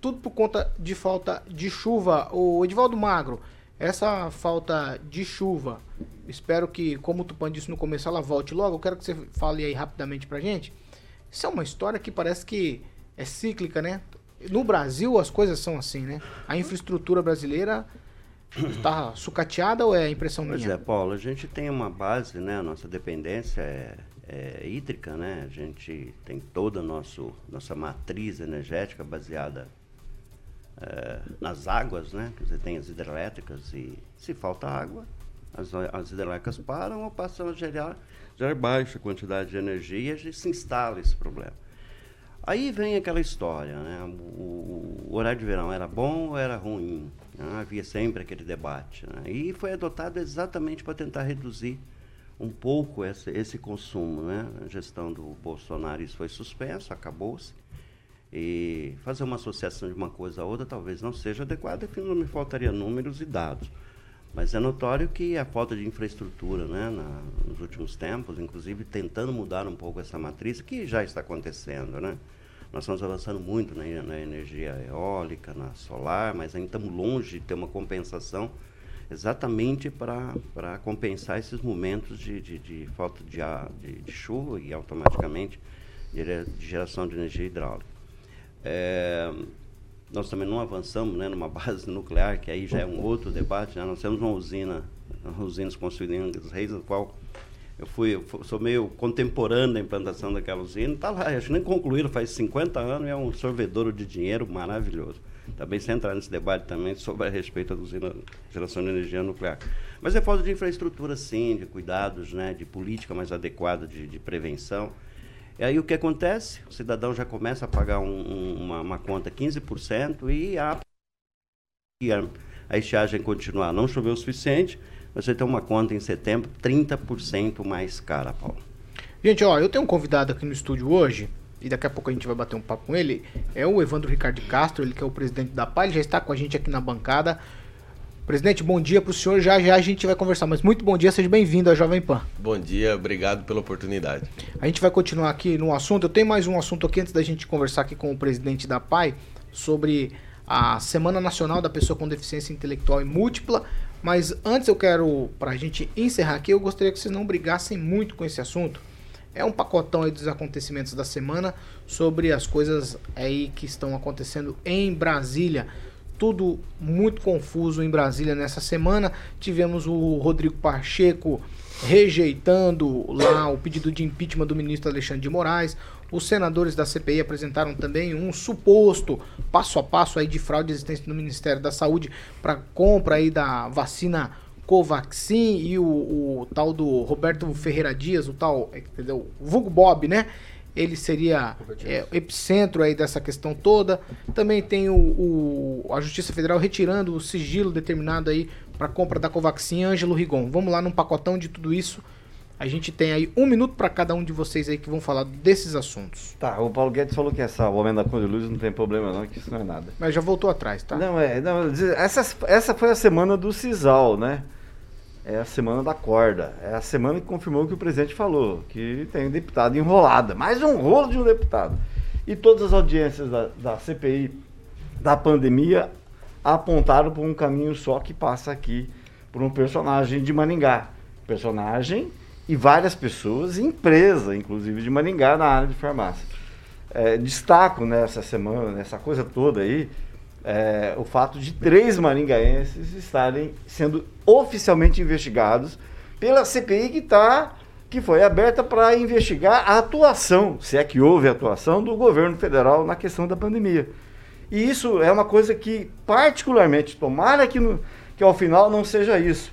Tudo por conta de falta de chuva. O Edivaldo Magro, essa falta de chuva, espero que, como o Tupan disse no começo, ela volte logo. Eu quero que você fale aí rapidamente pra gente. Isso é uma história que parece que é cíclica, né? No Brasil as coisas são assim, né? A infraestrutura brasileira está sucateada ou é impressão Pois minha? é, Paulo, a gente tem uma base, né? A nossa dependência é, é hídrica, né? A gente tem toda a nosso, nossa matriz energética baseada é, nas águas, né? Quer dizer, tem as hidrelétricas e se falta água, as, as hidrelétricas param ou passam a gerar, gerar baixa quantidade de energia e a gente se instala esse problema. Aí vem aquela história, né? O- o horário de verão era bom ou era ruim? Né? Havia sempre aquele debate. Né? E foi adotado exatamente para tentar reduzir um pouco esse, esse consumo. Né? A gestão do Bolsonaro isso foi suspenso, acabou-se. E fazer uma associação de uma coisa a outra talvez não seja adequada, porque não me faltaria números e dados. Mas é notório que a falta de infraestrutura né, na- nos últimos tempos, inclusive tentando mudar um pouco essa matriz, que já está acontecendo. Né? Nós estamos avançando muito na, na energia eólica, na solar, mas ainda estamos longe de ter uma compensação exatamente para compensar esses momentos de, de, de falta de, ar, de, de chuva e automaticamente de, geração de energia hidráulica. É, nós também não avançamos né, numa (laughs) base nuclear, que aí já é um outro debate. Né? Nós temos uma usina, uma usina construída em Reis, na qual eu fui, eu sou meio contemporâneo da implantação daquela usina. Está lá, acho que nem concluíram, faz 50 anos, é um sorvedouro de dinheiro maravilhoso. Também sem entrar nesse debate também sobre a respeito da usina geração de energia nuclear. Mas é falta de infraestrutura, sim, de cuidados, né, de política mais adequada de, de prevenção. E aí o que acontece? O cidadão já começa a pagar um- um- uma, uma conta 15% e a, e a a estiagem continuar, não chover o suficiente, você tem uma conta em setembro 30% mais cara, Paulo. Gente, ó, eu tenho um convidado aqui no estúdio hoje, e daqui a pouco a gente vai bater um papo com ele. É o Evandro Ricardo Castro, ele que é o presidente da PAI, ele já está com a gente aqui na bancada. Presidente, bom dia para o senhor. Já já a gente vai conversar, mas muito bom dia, seja bem-vindo à Jovem Pan. Bom dia, obrigado pela oportunidade. A gente vai continuar aqui no assunto. Eu tenho mais um assunto aqui antes da gente conversar aqui com o presidente da PAI sobre a Semana Nacional da Pessoa com Deficiência Intelectual e Múltipla. Mas antes eu quero, para a gente encerrar aqui, eu gostaria que vocês não brigassem muito com esse assunto. É um pacotão aí dos acontecimentos da semana sobre as coisas aí que estão acontecendo em Brasília. Tudo muito confuso em Brasília nessa semana. Tivemos o Rodrigo Pacheco rejeitando lá o pedido de impeachment do ministro Alexandre de Moraes. Os senadores da CPI apresentaram também um suposto passo a passo aí de fraude existente no Ministério da Saúde para compra aí da vacina Covaxin e o, o, tal do Roberto Ferreira Dias, o tal, entendeu? Vulgo Bob, né? Ele seria é, o epicentro aí dessa questão toda. Também tem o, o a Justiça Federal retirando o sigilo determinado aí para compra da Covaxin, Ângelo Rigon. Vamos lá num pacotão de tudo isso. A gente tem aí um minuto para cada um de vocês aí que vão falar desses assuntos. Tá, o Paulo Guedes falou que essa, o Homem da Cor de Luz não tem problema não, que isso não é nada. Mas já voltou atrás, tá? Não, é, não, essa, essa foi a semana do Cisal, né? é a semana da corda. É a semana que confirmou o que o presidente falou, que tem um deputado enrolada. Mais um rolo de um deputado. E todas as audiências da, da CPI da pandemia apontaram por um caminho só que passa aqui por um personagem de Maningá. Personagem e várias pessoas, empresa, inclusive de Maningá, na área de farmácia. É, destaco nessa semana, nessa coisa toda aí, é, o fato de três maringaenses estarem sendo oficialmente investigados pela CPI que tá, que foi aberta para investigar a atuação, se é que houve atuação do governo federal na questão da pandemia. E isso é uma coisa que, particularmente, tomara que, no, que ao final não seja isso,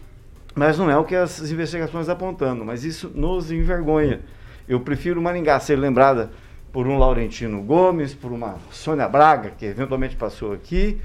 mas não é o que as investigações apontando, mas isso nos envergonha. Eu prefiro Maringá ser lembrada por um Laurentino Gomes, por uma Sônia Braga, que eventualmente passou aqui,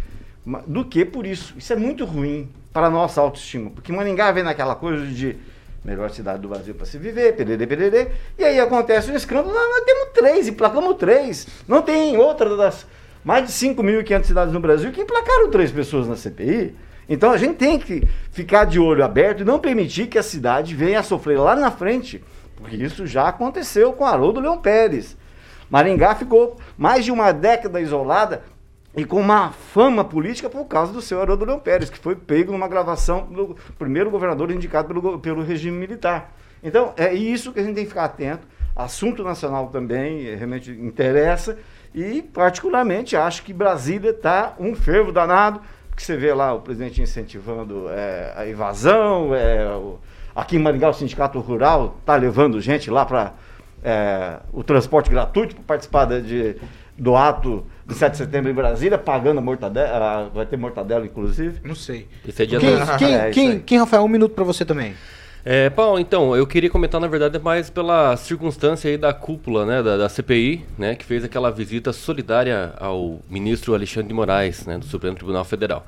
do que por isso. Isso é muito ruim para a nossa autoestima, porque Maningá vem naquela coisa de melhor cidade do Brasil para se viver, pererê, pererê, e aí acontece um escândalo, nós, nós temos três, emplacamos três. Não tem outra das mais de 5.500 cidades no Brasil que emplacaram três pessoas na CPI. Então a gente tem que ficar de olho aberto e não permitir que a cidade venha a sofrer lá na frente, porque isso já aconteceu com Haroldo Leão Pérez. Maringá ficou mais de uma década isolada e com uma fama política por causa do seu Haroldo Leão Pérez, que foi pego numa gravação do primeiro governador indicado pelo, pelo regime militar. Então, é isso que a gente tem que ficar atento. Assunto nacional também é, realmente interessa e, particularmente, acho que Brasília está um fervo danado, porque você vê lá o presidente incentivando é, a invasão, é, o, aqui em Maringá o Sindicato Rural está levando gente lá para é, o transporte gratuito para participar de, do ato de 7 de setembro em Brasília, pagando a mortadela. vai ter mortadela, inclusive? Não sei. Isso é dia Quem, quem, É, quem, quem, Rafael, um minuto para você também. É, Paulo, então, eu queria comentar, na verdade, mais pela circunstância aí da cúpula, né, da, da CPI, né, que fez aquela visita solidária ao ministro Alexandre de Moraes, né, do Supremo Tribunal Federal.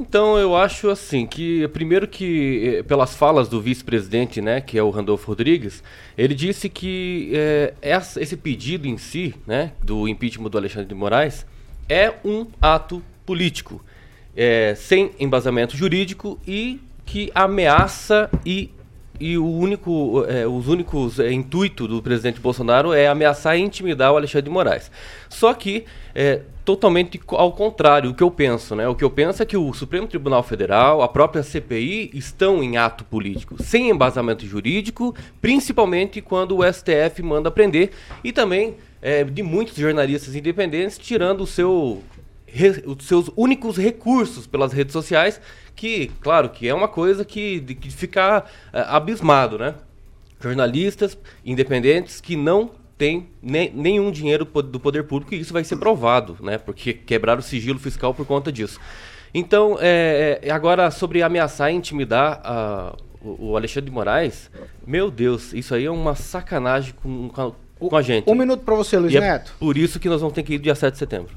Então, eu acho assim que, primeiro que, eh, pelas falas do vice-presidente, né, que é o Randolfo Rodrigues, ele disse que eh, essa- esse pedido em si, né, do impeachment do Alexandre de Moraes, é um ato político, eh, sem embasamento jurídico e que ameaça e e o único, é, os únicos é, intuito do presidente Bolsonaro é ameaçar e intimidar o Alexandre de Moraes. Só que é totalmente ao contrário, o que eu penso, né? O que eu penso é que o Supremo Tribunal Federal, a própria CPI estão em ato político, sem embasamento jurídico, principalmente quando o STF manda prender e também é, de muitos jornalistas independentes tirando o seu os seus únicos recursos pelas redes sociais, que, claro, que é uma coisa que, de, que fica eh, abismado, né? Jornalistas independentes que não têm ne- nenhum dinheiro do poder público e isso vai ser provado, né? Porque quebraram o sigilo fiscal por conta disso. Então, é, é, agora sobre ameaçar e intimidar a- o, o Alexandre de Moraes, meu Deus, isso aí é uma sacanagem com, com, a, gente. Um minuto para você, Luiz E é Neto. por isso que nós vamos ter que ir dia 7 de setembro.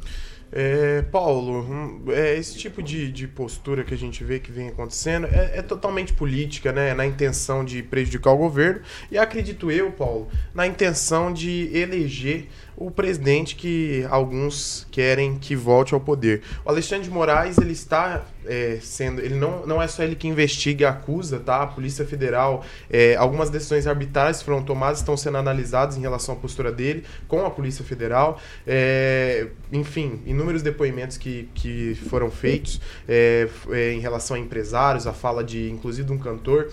É, Paulo, hum, é, esse tipo de, de postura que a gente vê que vem acontecendo é, é totalmente política, né? Na intenção de prejudicar o governo e acredito eu, Paulo, na intenção de eleger o presidente que alguns querem que volte ao poder. O Alexandre de Moraes, ele está é, sendo. Ele não, não é só ele que investiga e acusa, tá? A Polícia Federal, é, algumas decisões arbitrais foram tomadas, estão sendo analisadas em relação à postura dele com a Polícia Federal. É, enfim, inúmeros depoimentos que, que foram feitos é, é, em relação a empresários, a fala de, inclusive, de um cantor.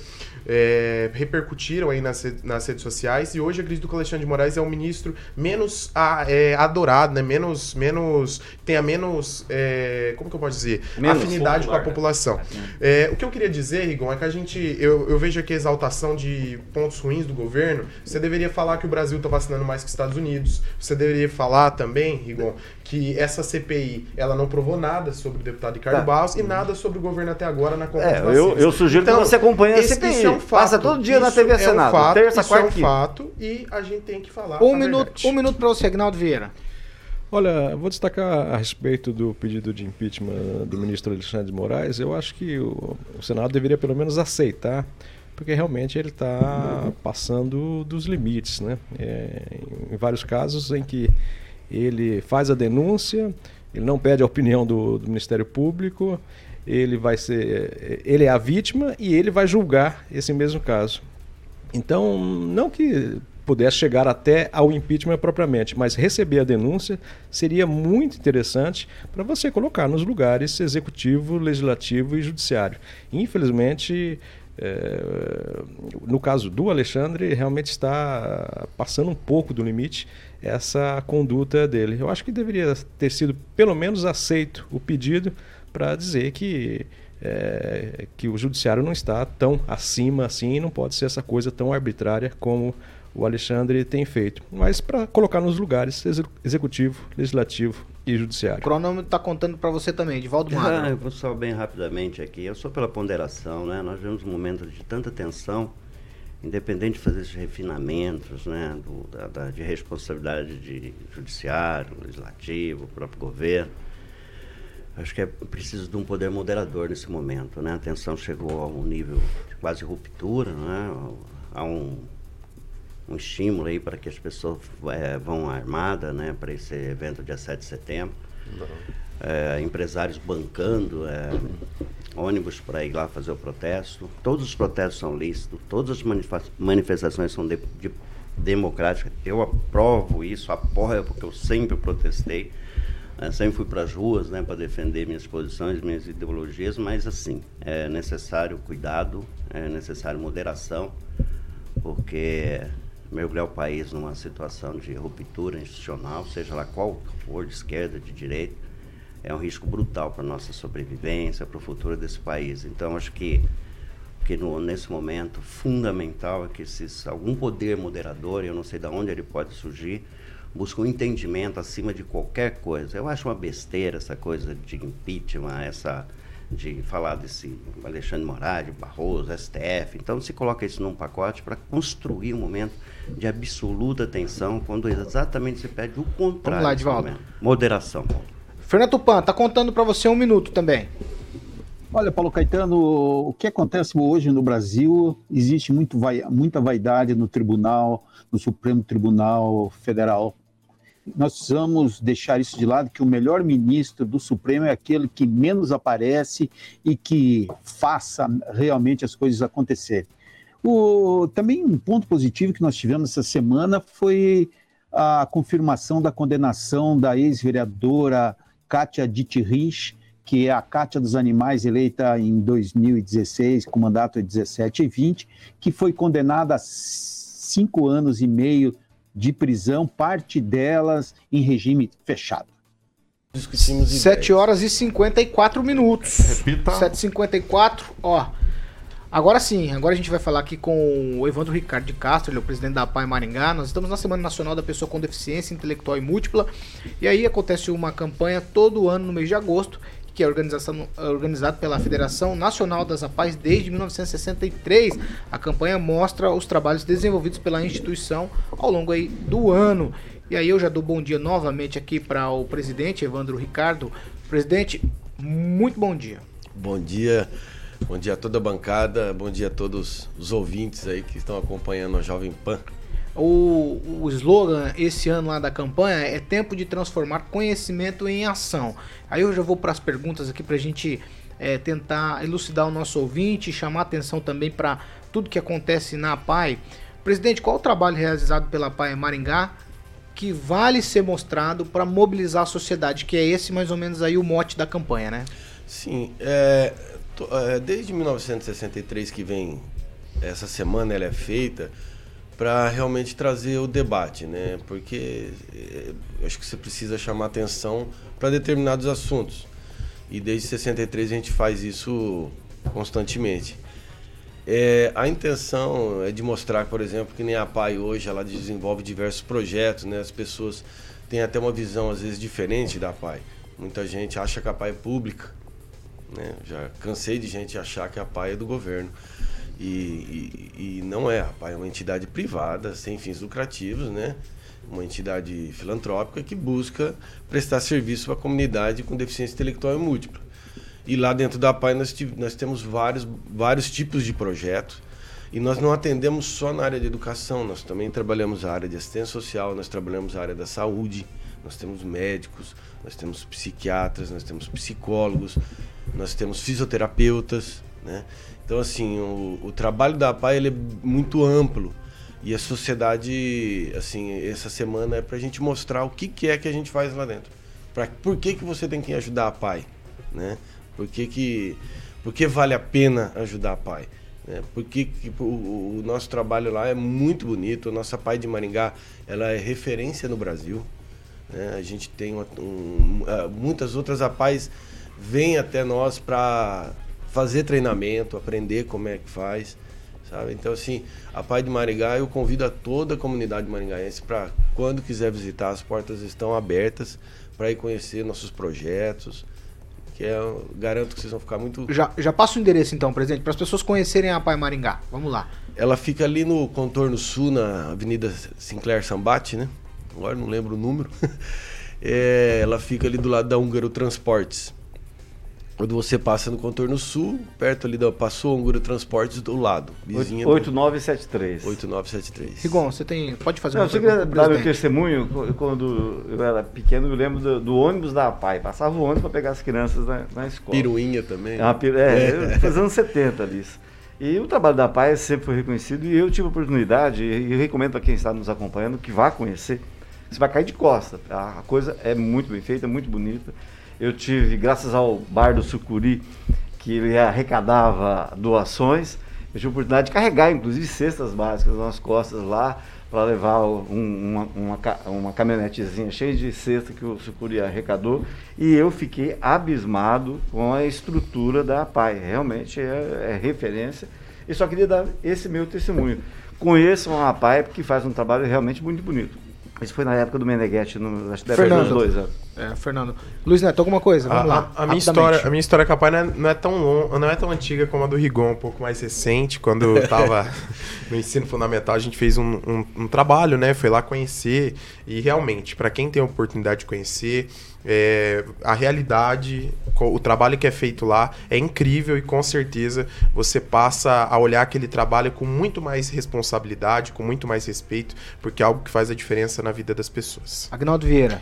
É, repercutiram aí nas, nas redes sociais e hoje acredito que o Alexandre de Moraes é o ministro menos a, é, adorado, né? Menos, menos tenha menos, é, como que eu posso dizer, Menos afinidade popular, com a população. É, o que eu queria dizer, Rigon, é que a gente, eu, eu vejo aqui a exaltação de pontos ruins do governo. Você deveria falar que o Brasil está vacinando mais que os Estados Unidos. Você deveria falar também, Rigon, que essa CPI ela não provou nada sobre o deputado Ricardo Tá. Barros e nada sobre o governo até agora na compra É, eu, eu sugiro Então, que você acompanhe a CPI. É um fato. Passa todo dia na Isso TV é um Senado. fato, terça, isso quarta é um e quinta. fato e a gente tem que falar Um a minuto, verdade. um minuto para você, Agnaldo Vieira. Olha, vou destacar a respeito do pedido de impeachment do ministro Alexandre de Moraes. Eu acho que o, o Senado deveria pelo menos aceitar, porque realmente ele está passando dos limites, né? É, em vários casos em que ele faz a denúncia, ele não pede a opinião do, do Ministério Público, ele vai ser, ele é a vítima e ele vai julgar esse mesmo caso. Então, não que pudesse chegar até ao impeachment propriamente, mas receber a denúncia seria muito interessante para você colocar nos lugares executivo, legislativo e judiciário. Infelizmente, eh, no caso do Alexandre, realmente está passando um pouco do limite essa conduta dele. Eu acho que deveria ter sido pelo menos aceito o pedido para dizer que é, que o judiciário não está tão acima assim e não pode ser essa coisa tão arbitrária como o Alexandre tem feito. Mas para colocar nos lugares exe- executivo, legislativo e O judiciário. cronômetro tá contando para você também, Divaldo Ah, Magro. eu vou só bem rapidamente aqui. Eu sou pela ponderação, né? Nós vivemos um momento de tanta tensão, independente de fazer esses refinamentos, né? Do, da, da- de responsabilidade de judiciário, legislativo, próprio governo. Acho que é preciso de um poder moderador nesse momento, né? A tensão chegou a um nível de quase ruptura, né? Há um, um estímulo aí para que as pessoas eh, vão armadas, né? Para esse evento dia 7 de setembro é, empresários bancando é, ônibus para ir lá fazer o protesto. Todos os protestos são lícitos, todas as manifa- manifestações são de- de- democráticas. Eu aprovo isso, apoio, porque eu sempre protestei. Né, sempre fui para as ruas né, para defender minhas posições, minhas ideologias, mas assim, é necessário cuidado, é necessário moderação, porque mergulhar o país numa situação de ruptura institucional, seja lá qual for, de esquerda, de direita, é um risco brutal para a nossa sobrevivência, para o futuro desse país. Então, acho que, que no, nesse momento, fundamental é que esses, algum poder moderador, eu não sei de onde ele pode surgir, busque um entendimento acima de qualquer coisa. Eu acho uma besteira essa coisa de impeachment, essa de falar desse Alexandre Moraes, Barroso, STF. Então, se coloca isso num pacote para construir um momento de absoluta tensão, quando exatamente se pede o contrário. lá, nesse Edivaldo. momento. Moderação. Fernando Tupan, tá contando para você um minuto também. Olha, Paulo Caetano, o que acontece hoje no Brasil, existe muito vai- muita vaidade no tribunal, no Supremo Tribunal Federal. Nós precisamos deixar isso de lado, que o melhor ministro do Supremo é aquele que menos aparece e que faça realmente as coisas acontecerem. O, também um ponto positivo que nós tivemos essa semana foi a confirmação da condenação da ex-vereadora Kátia Dittrich, que é a Cátia dos Animais, eleita em 2016, com mandato de 17 e 20, que foi condenada a cinco anos e meio de prisão, parte delas em regime fechado. Discutimos 7 horas e 54 minutos. Repita. 7h54, ó. Agora sim, agora a gente vai falar aqui com o Evandro Ricardo de Castro, ele é o presidente da APAI Maringá. Nós estamos na Semana Nacional da Pessoa com Deficiência Intelectual e Múltipla. E aí acontece uma campanha todo ano no mês de agosto que é organização, organizado pela Federação Nacional das APAES desde 1963. A campanha mostra os trabalhos desenvolvidos pela instituição ao longo aí do ano. E aí eu já dou bom dia novamente aqui para o presidente Evandro Ricardo. Presidente, muito bom dia. Bom dia, bom dia a toda a bancada, bom dia a todos os ouvintes aí que estão acompanhando a Jovem Pan. O, o slogan esse ano lá da campanha é tempo de transformar conhecimento em ação. Aí eu já vou para as perguntas aqui para a gente é, tentar elucidar o nosso ouvinte, chamar atenção também para tudo que acontece na APAI. Presidente, qual o trabalho realizado pela APAI em Maringá que vale ser mostrado para mobilizar a sociedade, que é esse mais ou menos aí o mote da campanha, né? Sim, é, é, desde 1963 que vem, essa semana ela é feita para realmente trazer o debate, né? Porque eu acho que você precisa chamar atenção para determinados assuntos. E desde 63 a gente faz isso constantemente. É, a intenção é de mostrar, por exemplo, que nem a PAI hoje ela desenvolve diversos projetos, né? As pessoas têm até uma visão às vezes diferente da PAI. Muita gente acha que a PAI é pública, né? Já cansei de gente achar que a PAI é do governo. E, e- não é, a PAI é uma entidade privada, sem fins lucrativos, né? Uma entidade filantrópica que busca prestar serviço a comunidade com deficiência intelectual e múltipla. E lá dentro da PAI nós, nós temos vários, vários tipos de projetos. E nós não atendemos só na área de educação, nós também trabalhamos a área de assistência social, nós trabalhamos a área da saúde, nós temos médicos, nós temos psiquiatras, nós temos psicólogos, nós temos fisioterapeutas, né? Então, assim, o, o trabalho da PAI ele é muito amplo. E a sociedade, assim, essa semana é para a gente mostrar o que, que é que a gente faz lá dentro. Pra, por que, que você tem que ajudar a PAI? Né? Por que, que, por que vale a pena ajudar a PAI? Né? Porque que, o, o nosso trabalho lá é muito bonito. A nossa PAI de Maringá ela é referência no Brasil. né? A gente tem uma- um- ah, muitas outras APAIs vêm até nós para fazer treinamento, aprender como é que faz. Sabe? Então, assim, a Pai de Maringá, eu convido a toda a comunidade maringaense para, quando quiser visitar, as portas estão abertas para ir conhecer nossos projetos. Que é, eu garanto que vocês vão ficar muito. Já, já passa o endereço então, presidente, para as pessoas conhecerem a APAI Maringá. Vamos lá. Ela fica ali no contorno sul, na Avenida Sinclair Sambate, né? Agora não lembro o número. (laughs) É, ela fica ali do lado da Húngaro Transportes. Quando você passa no contorno sul, perto ali da. Passou a Húngaro Transportes do lado. Vizinha do- 8973. 8973. Rigon, você tem. Pode fazer Não, uma eu pergunta pro dar meu testemunho. qu- Quando eu era pequeno, eu lembro do, do ônibus da APAI. Passava o ônibus para pegar as crianças na, na escola. Piruinha também. É, uma piru- é, foi nos (laughs) anos 70 ali. isso. E o trabalho da PAI sempre foi reconhecido e eu tive a oportunidade, e eu recomendo para quem está nos acompanhando que vá conhecer. Você vai cair de costa. A coisa é muito bem feita, muito bonita. Eu tive, graças ao Bar do Sucuri, que ele arrecadava doações, eu tive a oportunidade de carregar, inclusive, cestas básicas nas costas lá, para levar um- uma, uma, uma caminhonetezinha cheia de cesta que o Sucuri arrecadou. E eu fiquei abismado com a estrutura da APAI. Realmente é, é referência. E só queria dar esse meu testemunho. Conheçam a APAI, porque faz um trabalho realmente muito bonito. Isso foi na época do Meneghetti, no, acho que deve ter uns Fernando. dois anos. É, Fernando. Luiz Neto, alguma coisa? Vamos A, lá. a- a minha história, a minha história com a Pai não é, não é tão long, não é tão antiga como a do Rigon, um pouco mais recente. Quando eu estava (laughs) no ensino fundamental, a gente fez um, um- um trabalho, né? Foi lá conhecer e realmente, para quem tem a oportunidade de conhecer, é, a realidade, o trabalho que é feito lá é incrível e com certeza você passa a olhar aquele trabalho com muito mais responsabilidade, com muito mais respeito, porque é algo que faz a diferença na vida das pessoas. Agnaldo Vieira.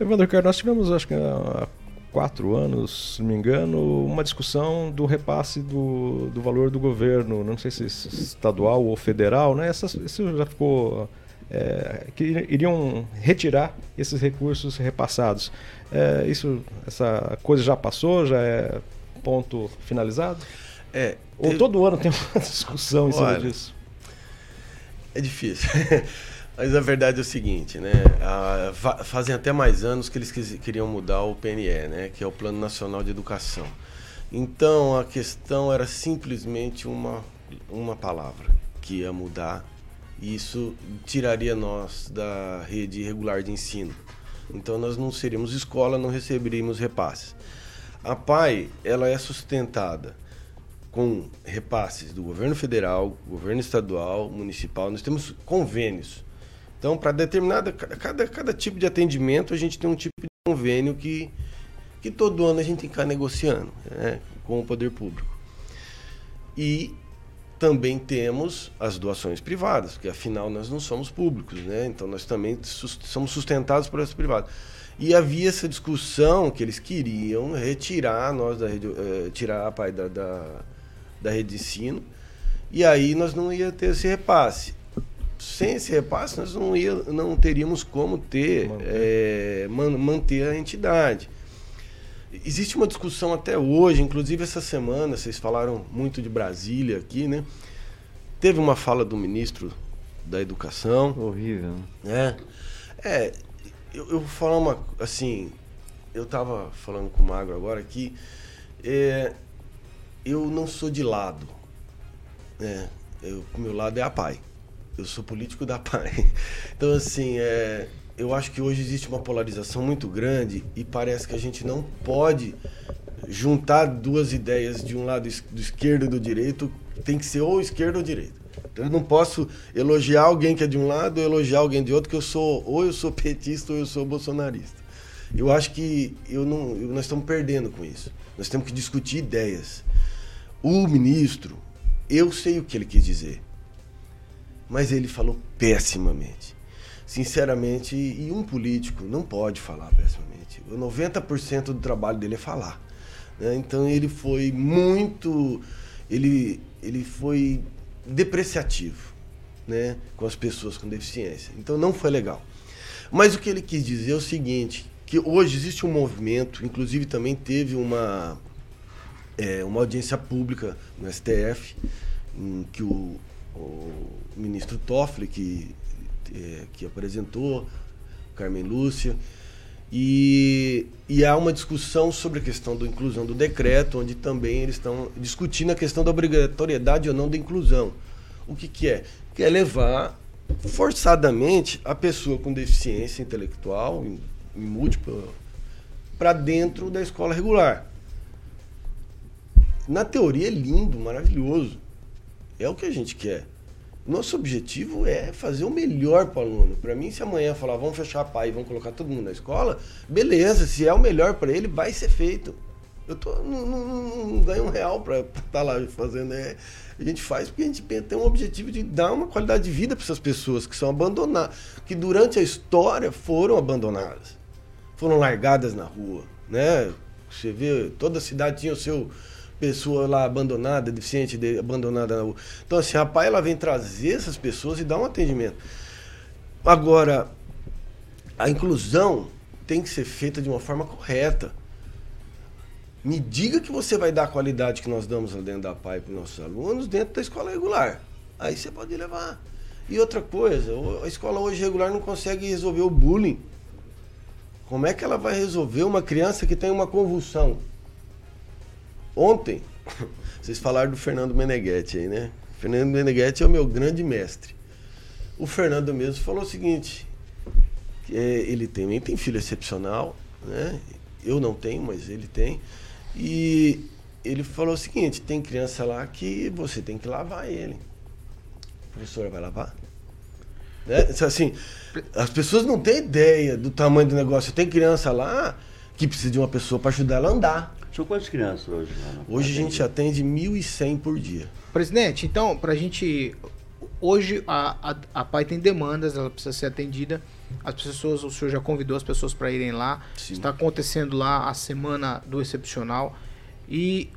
Evandro Ricardo, nós tivemos, acho que há quatro anos, se não me engano, uma discussão do repasse do, do valor do governo, não sei se estadual ou federal, né? Essas, isso já ficou. é, que iriam retirar esses recursos repassados. É, isso, essa coisa já passou, já é ponto finalizado? É. Ou teve- todo ano tem uma (laughs) discussão em cima Olha, disso? É difícil. (laughs) Mas a verdade é o seguinte, né? Fa- fazem até mais anos que eles queriam mudar o PNE, né? Que é o Plano Nacional de Educação. Então a questão era simplesmente uma, uma palavra que ia mudar. E isso tiraria nós da rede regular de ensino. Então nós não seríamos escola, não receberíamos repasses. A PAI, ela é sustentada com repasses do governo federal, governo estadual, municipal. Nós temos convênios. Então, para determinada cada, cada tipo de atendimento, a gente tem um tipo de convênio que, que todo ano a gente tem que negociando né, com o poder público. E também temos as doações privadas, porque afinal nós não somos públicos, né? Então nós também somos sustentados por essas privadas. E havia essa discussão que eles queriam retirar nós da rede, eh, tirar a pai da, da, da rede de ensino, e aí nós não ia ter esse repasse. Sem esse repasse, nós não, ia, não teríamos como ter manter. Man, manter a entidade. Existe uma discussão até hoje, inclusive essa semana, vocês falaram muito de Brasília aqui, né? Teve uma fala do ministro da Educação. Horrível. né? É, eu, eu vou falar uma. Assim, eu estava falando com o Magro agora que é, eu não sou de lado. Né? Eu, o meu lado é a PAI. Eu sou político da PAI. (laughs) Então, assim, é, eu acho que hoje existe uma polarização muito grande e parece que a gente não pode juntar duas ideias de um lado do esquerdo e do direito, tem que ser ou esquerda ou direita. Então eu não posso elogiar alguém que é de um lado ou elogiar alguém de outro, que eu sou ou eu sou petista ou eu sou bolsonarista. Eu acho que eu não, eu- nós estamos perdendo com isso. Nós temos que discutir ideias. O ministro, eu sei o que ele quis dizer, mas ele falou pessimamente sinceramente, e um político não pode falar pessimamente. O 90% do trabalho dele é falar. né? Então ele foi muito. Ele, ele foi depreciativo né? com as pessoas com deficiência. Então não foi legal. Mas o que ele quis dizer é o seguinte: que hoje existe um movimento, inclusive também teve uma, é, uma audiência pública no STF, em que o, o ministro Toffoli, que, é, que apresentou, Carmen Lúcia, e, e há uma discussão sobre a questão da inclusão do decreto, onde também eles estão discutindo a questão da obrigatoriedade ou não da inclusão. O que, que é? Que é levar forçadamente a pessoa com deficiência intelectual, múltipla, para dentro da escola regular. Na teoria é lindo, maravilhoso. É o que a gente quer. Nosso objetivo é fazer o melhor para o aluno. Para mim, se amanhã falar, vamos fechar a PAI e vamos colocar todo mundo na escola, beleza, se é o melhor para ele, vai ser feito. Eu tô, não, não, não- não ganho um real para estar lá fazendo. É, a gente faz porque a gente tem um objetivo de dar uma qualidade de vida para essas pessoas que são abandonadas, que durante a história foram abandonadas, foram largadas na rua, né? Você vê, toda cidade tinha o seu pessoa lá abandonada, deficiente, de- abandonada na rua. Então, assim, a PAI ela vem trazer essas pessoas e dar um atendimento. Agora, a inclusão tem que ser feita de uma forma correta. Me diga que você vai dar a qualidade que nós damos lá dentro da PAI para os nossos alunos dentro da escola regular. Aí você pode levar. E outra coisa, a escola hoje regular não consegue resolver o bullying. Como é que ela vai resolver uma criança que tem uma convulsão? Ontem, vocês falaram do Fernando Meneghetti aí, né? Fernando Meneghetti é o meu grande mestre. O Fernando mesmo falou o seguinte: é, ele também tem filho excepcional, né? Eu não tenho, mas ele tem. E ele falou o seguinte: tem criança lá que você tem que lavar ele. A professora vai lavar? Né? Então, Assim, as pessoas não têm ideia do tamanho do negócio. Tem criança lá que precisa de uma pessoa para ajudar ela a andar. São quantas crianças hoje? Hoje a gente atende 1.100 por dia. Presidente, então, pra gente. Hoje a, a, a PAI tem demandas, ela precisa ser atendida. As pessoas, o senhor já convidou as pessoas para irem lá. Sim. Está acontecendo lá a semana do excepcional. E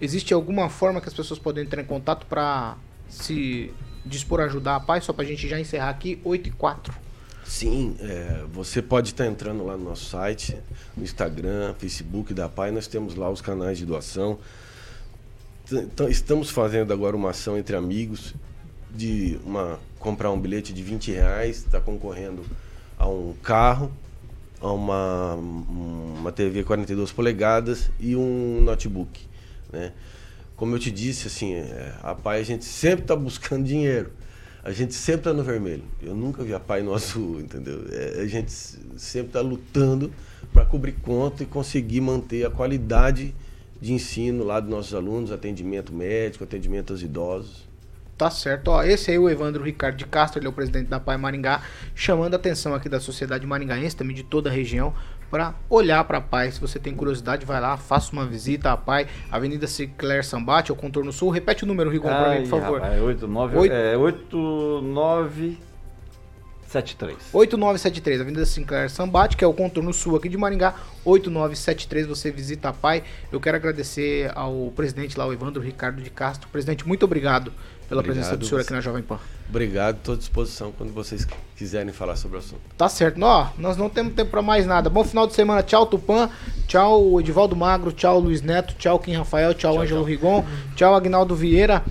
existe alguma forma que as pessoas podem entrar em contato para se dispor a ajudar a PAI? Só pra gente já encerrar aqui, 8 e 4. Sim, é, você pode estar entrando lá no nosso site, no Instagram, Facebook da PAI, nós temos lá os canais de doação. Então, estamos fazendo agora uma ação entre amigos de uma, comprar um bilhete de 20 reais, está concorrendo a um carro, a uma, uma TV 42 polegadas e um notebook. Né? Como eu te disse, assim, é, a PAI a gente sempre está buscando (laughs) dinheiro. A gente sempre tá no vermelho. Eu nunca vi a pai no (laughs) azul, entendeu? É, a gente sempre tá lutando para cobrir conta e conseguir manter a qualidade de ensino lá dos nossos alunos, atendimento médico, atendimento aos idosos. Tá certo, ó. Esse aí é o Evandro Ricardo de Castro, ele é o presidente da Pai Maringá, chamando a atenção aqui da sociedade maringaense, também de toda a região, para olhar para a Pai. Se você tem curiosidade, vai lá, faça uma visita à Pai, Avenida Cicler Sambate, ao Contorno Sul. Repete o número, Rigon, para mim, por favor. Rapaz, 8, 9, Oito- é 8, 9, 7, 3. 8973, Avenida Sinclair Sambate, que é o contorno sul aqui de Maringá, 8973, você visita a PAI. Eu quero agradecer ao presidente lá, o Evandro Ricardo de Castro. Presidente, muito obrigado pela Obrigado. presença do senhor aqui na Jovem Pan. Obrigado, estou à disposição quando vocês quiserem falar sobre o assunto. Tá certo, ó, nós não temos tempo pra mais nada. Bom final de semana, tchau Tupã, tchau Edivaldo Magro, tchau Luiz Neto, tchau Kim Rafael, tchau, Ângelo Rigon, tchau Agnaldo Vieira.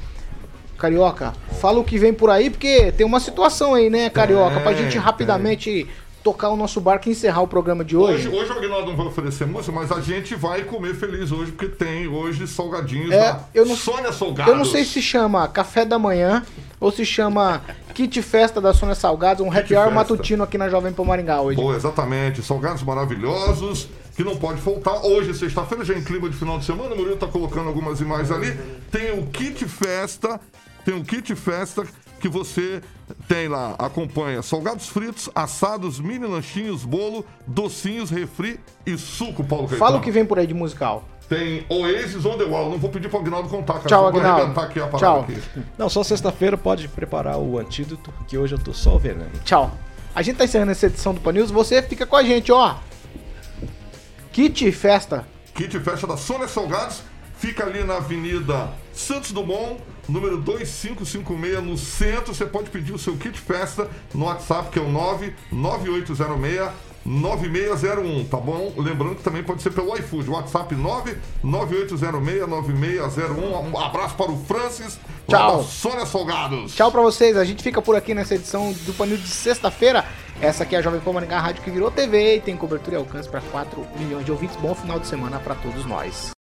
Carioca, fala o que vem por aí, porque tem uma situação aí, né, Carioca, pra Tem, gente rapidamente tocar o nosso barco e encerrar o programa de hoje. Hoje, hoje o Aguinaldo não vai oferecer música, mas a gente vai comer feliz hoje, porque tem hoje salgadinhos É, da eu não- Sônia Salgados. Eu não sei se chama café da manhã ou se chama kit festa da Sônia Salgados, um happy hour matutino aqui na Jovem Pan Maringá hoje. Pô, exatamente. Salgados maravilhosos, que não pode faltar. Hoje, sexta-feira, já em clima de final de semana, o Murilo tá colocando algumas imagens ali. Tem o kit festa, tem o kit festa que você tem lá, acompanha salgados fritos, assados, mini lanchinhos, bolo, docinhos, refri e suco, Paulo Caetano. Fala o que vem por aí de musical. Tem Oasis on the Wall. Não vou pedir pro Agnaldo contar, cara. Tchau, Agnaldo. aqui a Tchau. aqui. Não, só sexta-feira pode preparar o antídoto, que hoje eu tô só o veneno. Tchau. A gente tá encerrando essa edição do Pan News. Você fica com a gente, ó. Kit festa. Kit Festa da Sônia Salgados fica ali na Avenida Santos Dumont, número 2556, no centro. Você pode pedir o seu kit festa no WhatsApp, que é o 99806 9601, tá bom? Lembrando que também pode ser pelo iFood, WhatsApp 99806 9601. Um abraço para o Francis, Tchau. Sônia Salgados. Tchau pra vocês. A gente fica por aqui nessa edição do Pan News de sexta-feira. Essa aqui é a Jovem Pan Maringá, rádio que virou TV e tem cobertura e alcance para 4 milhões de ouvintes. Bom final de semana pra todos nós.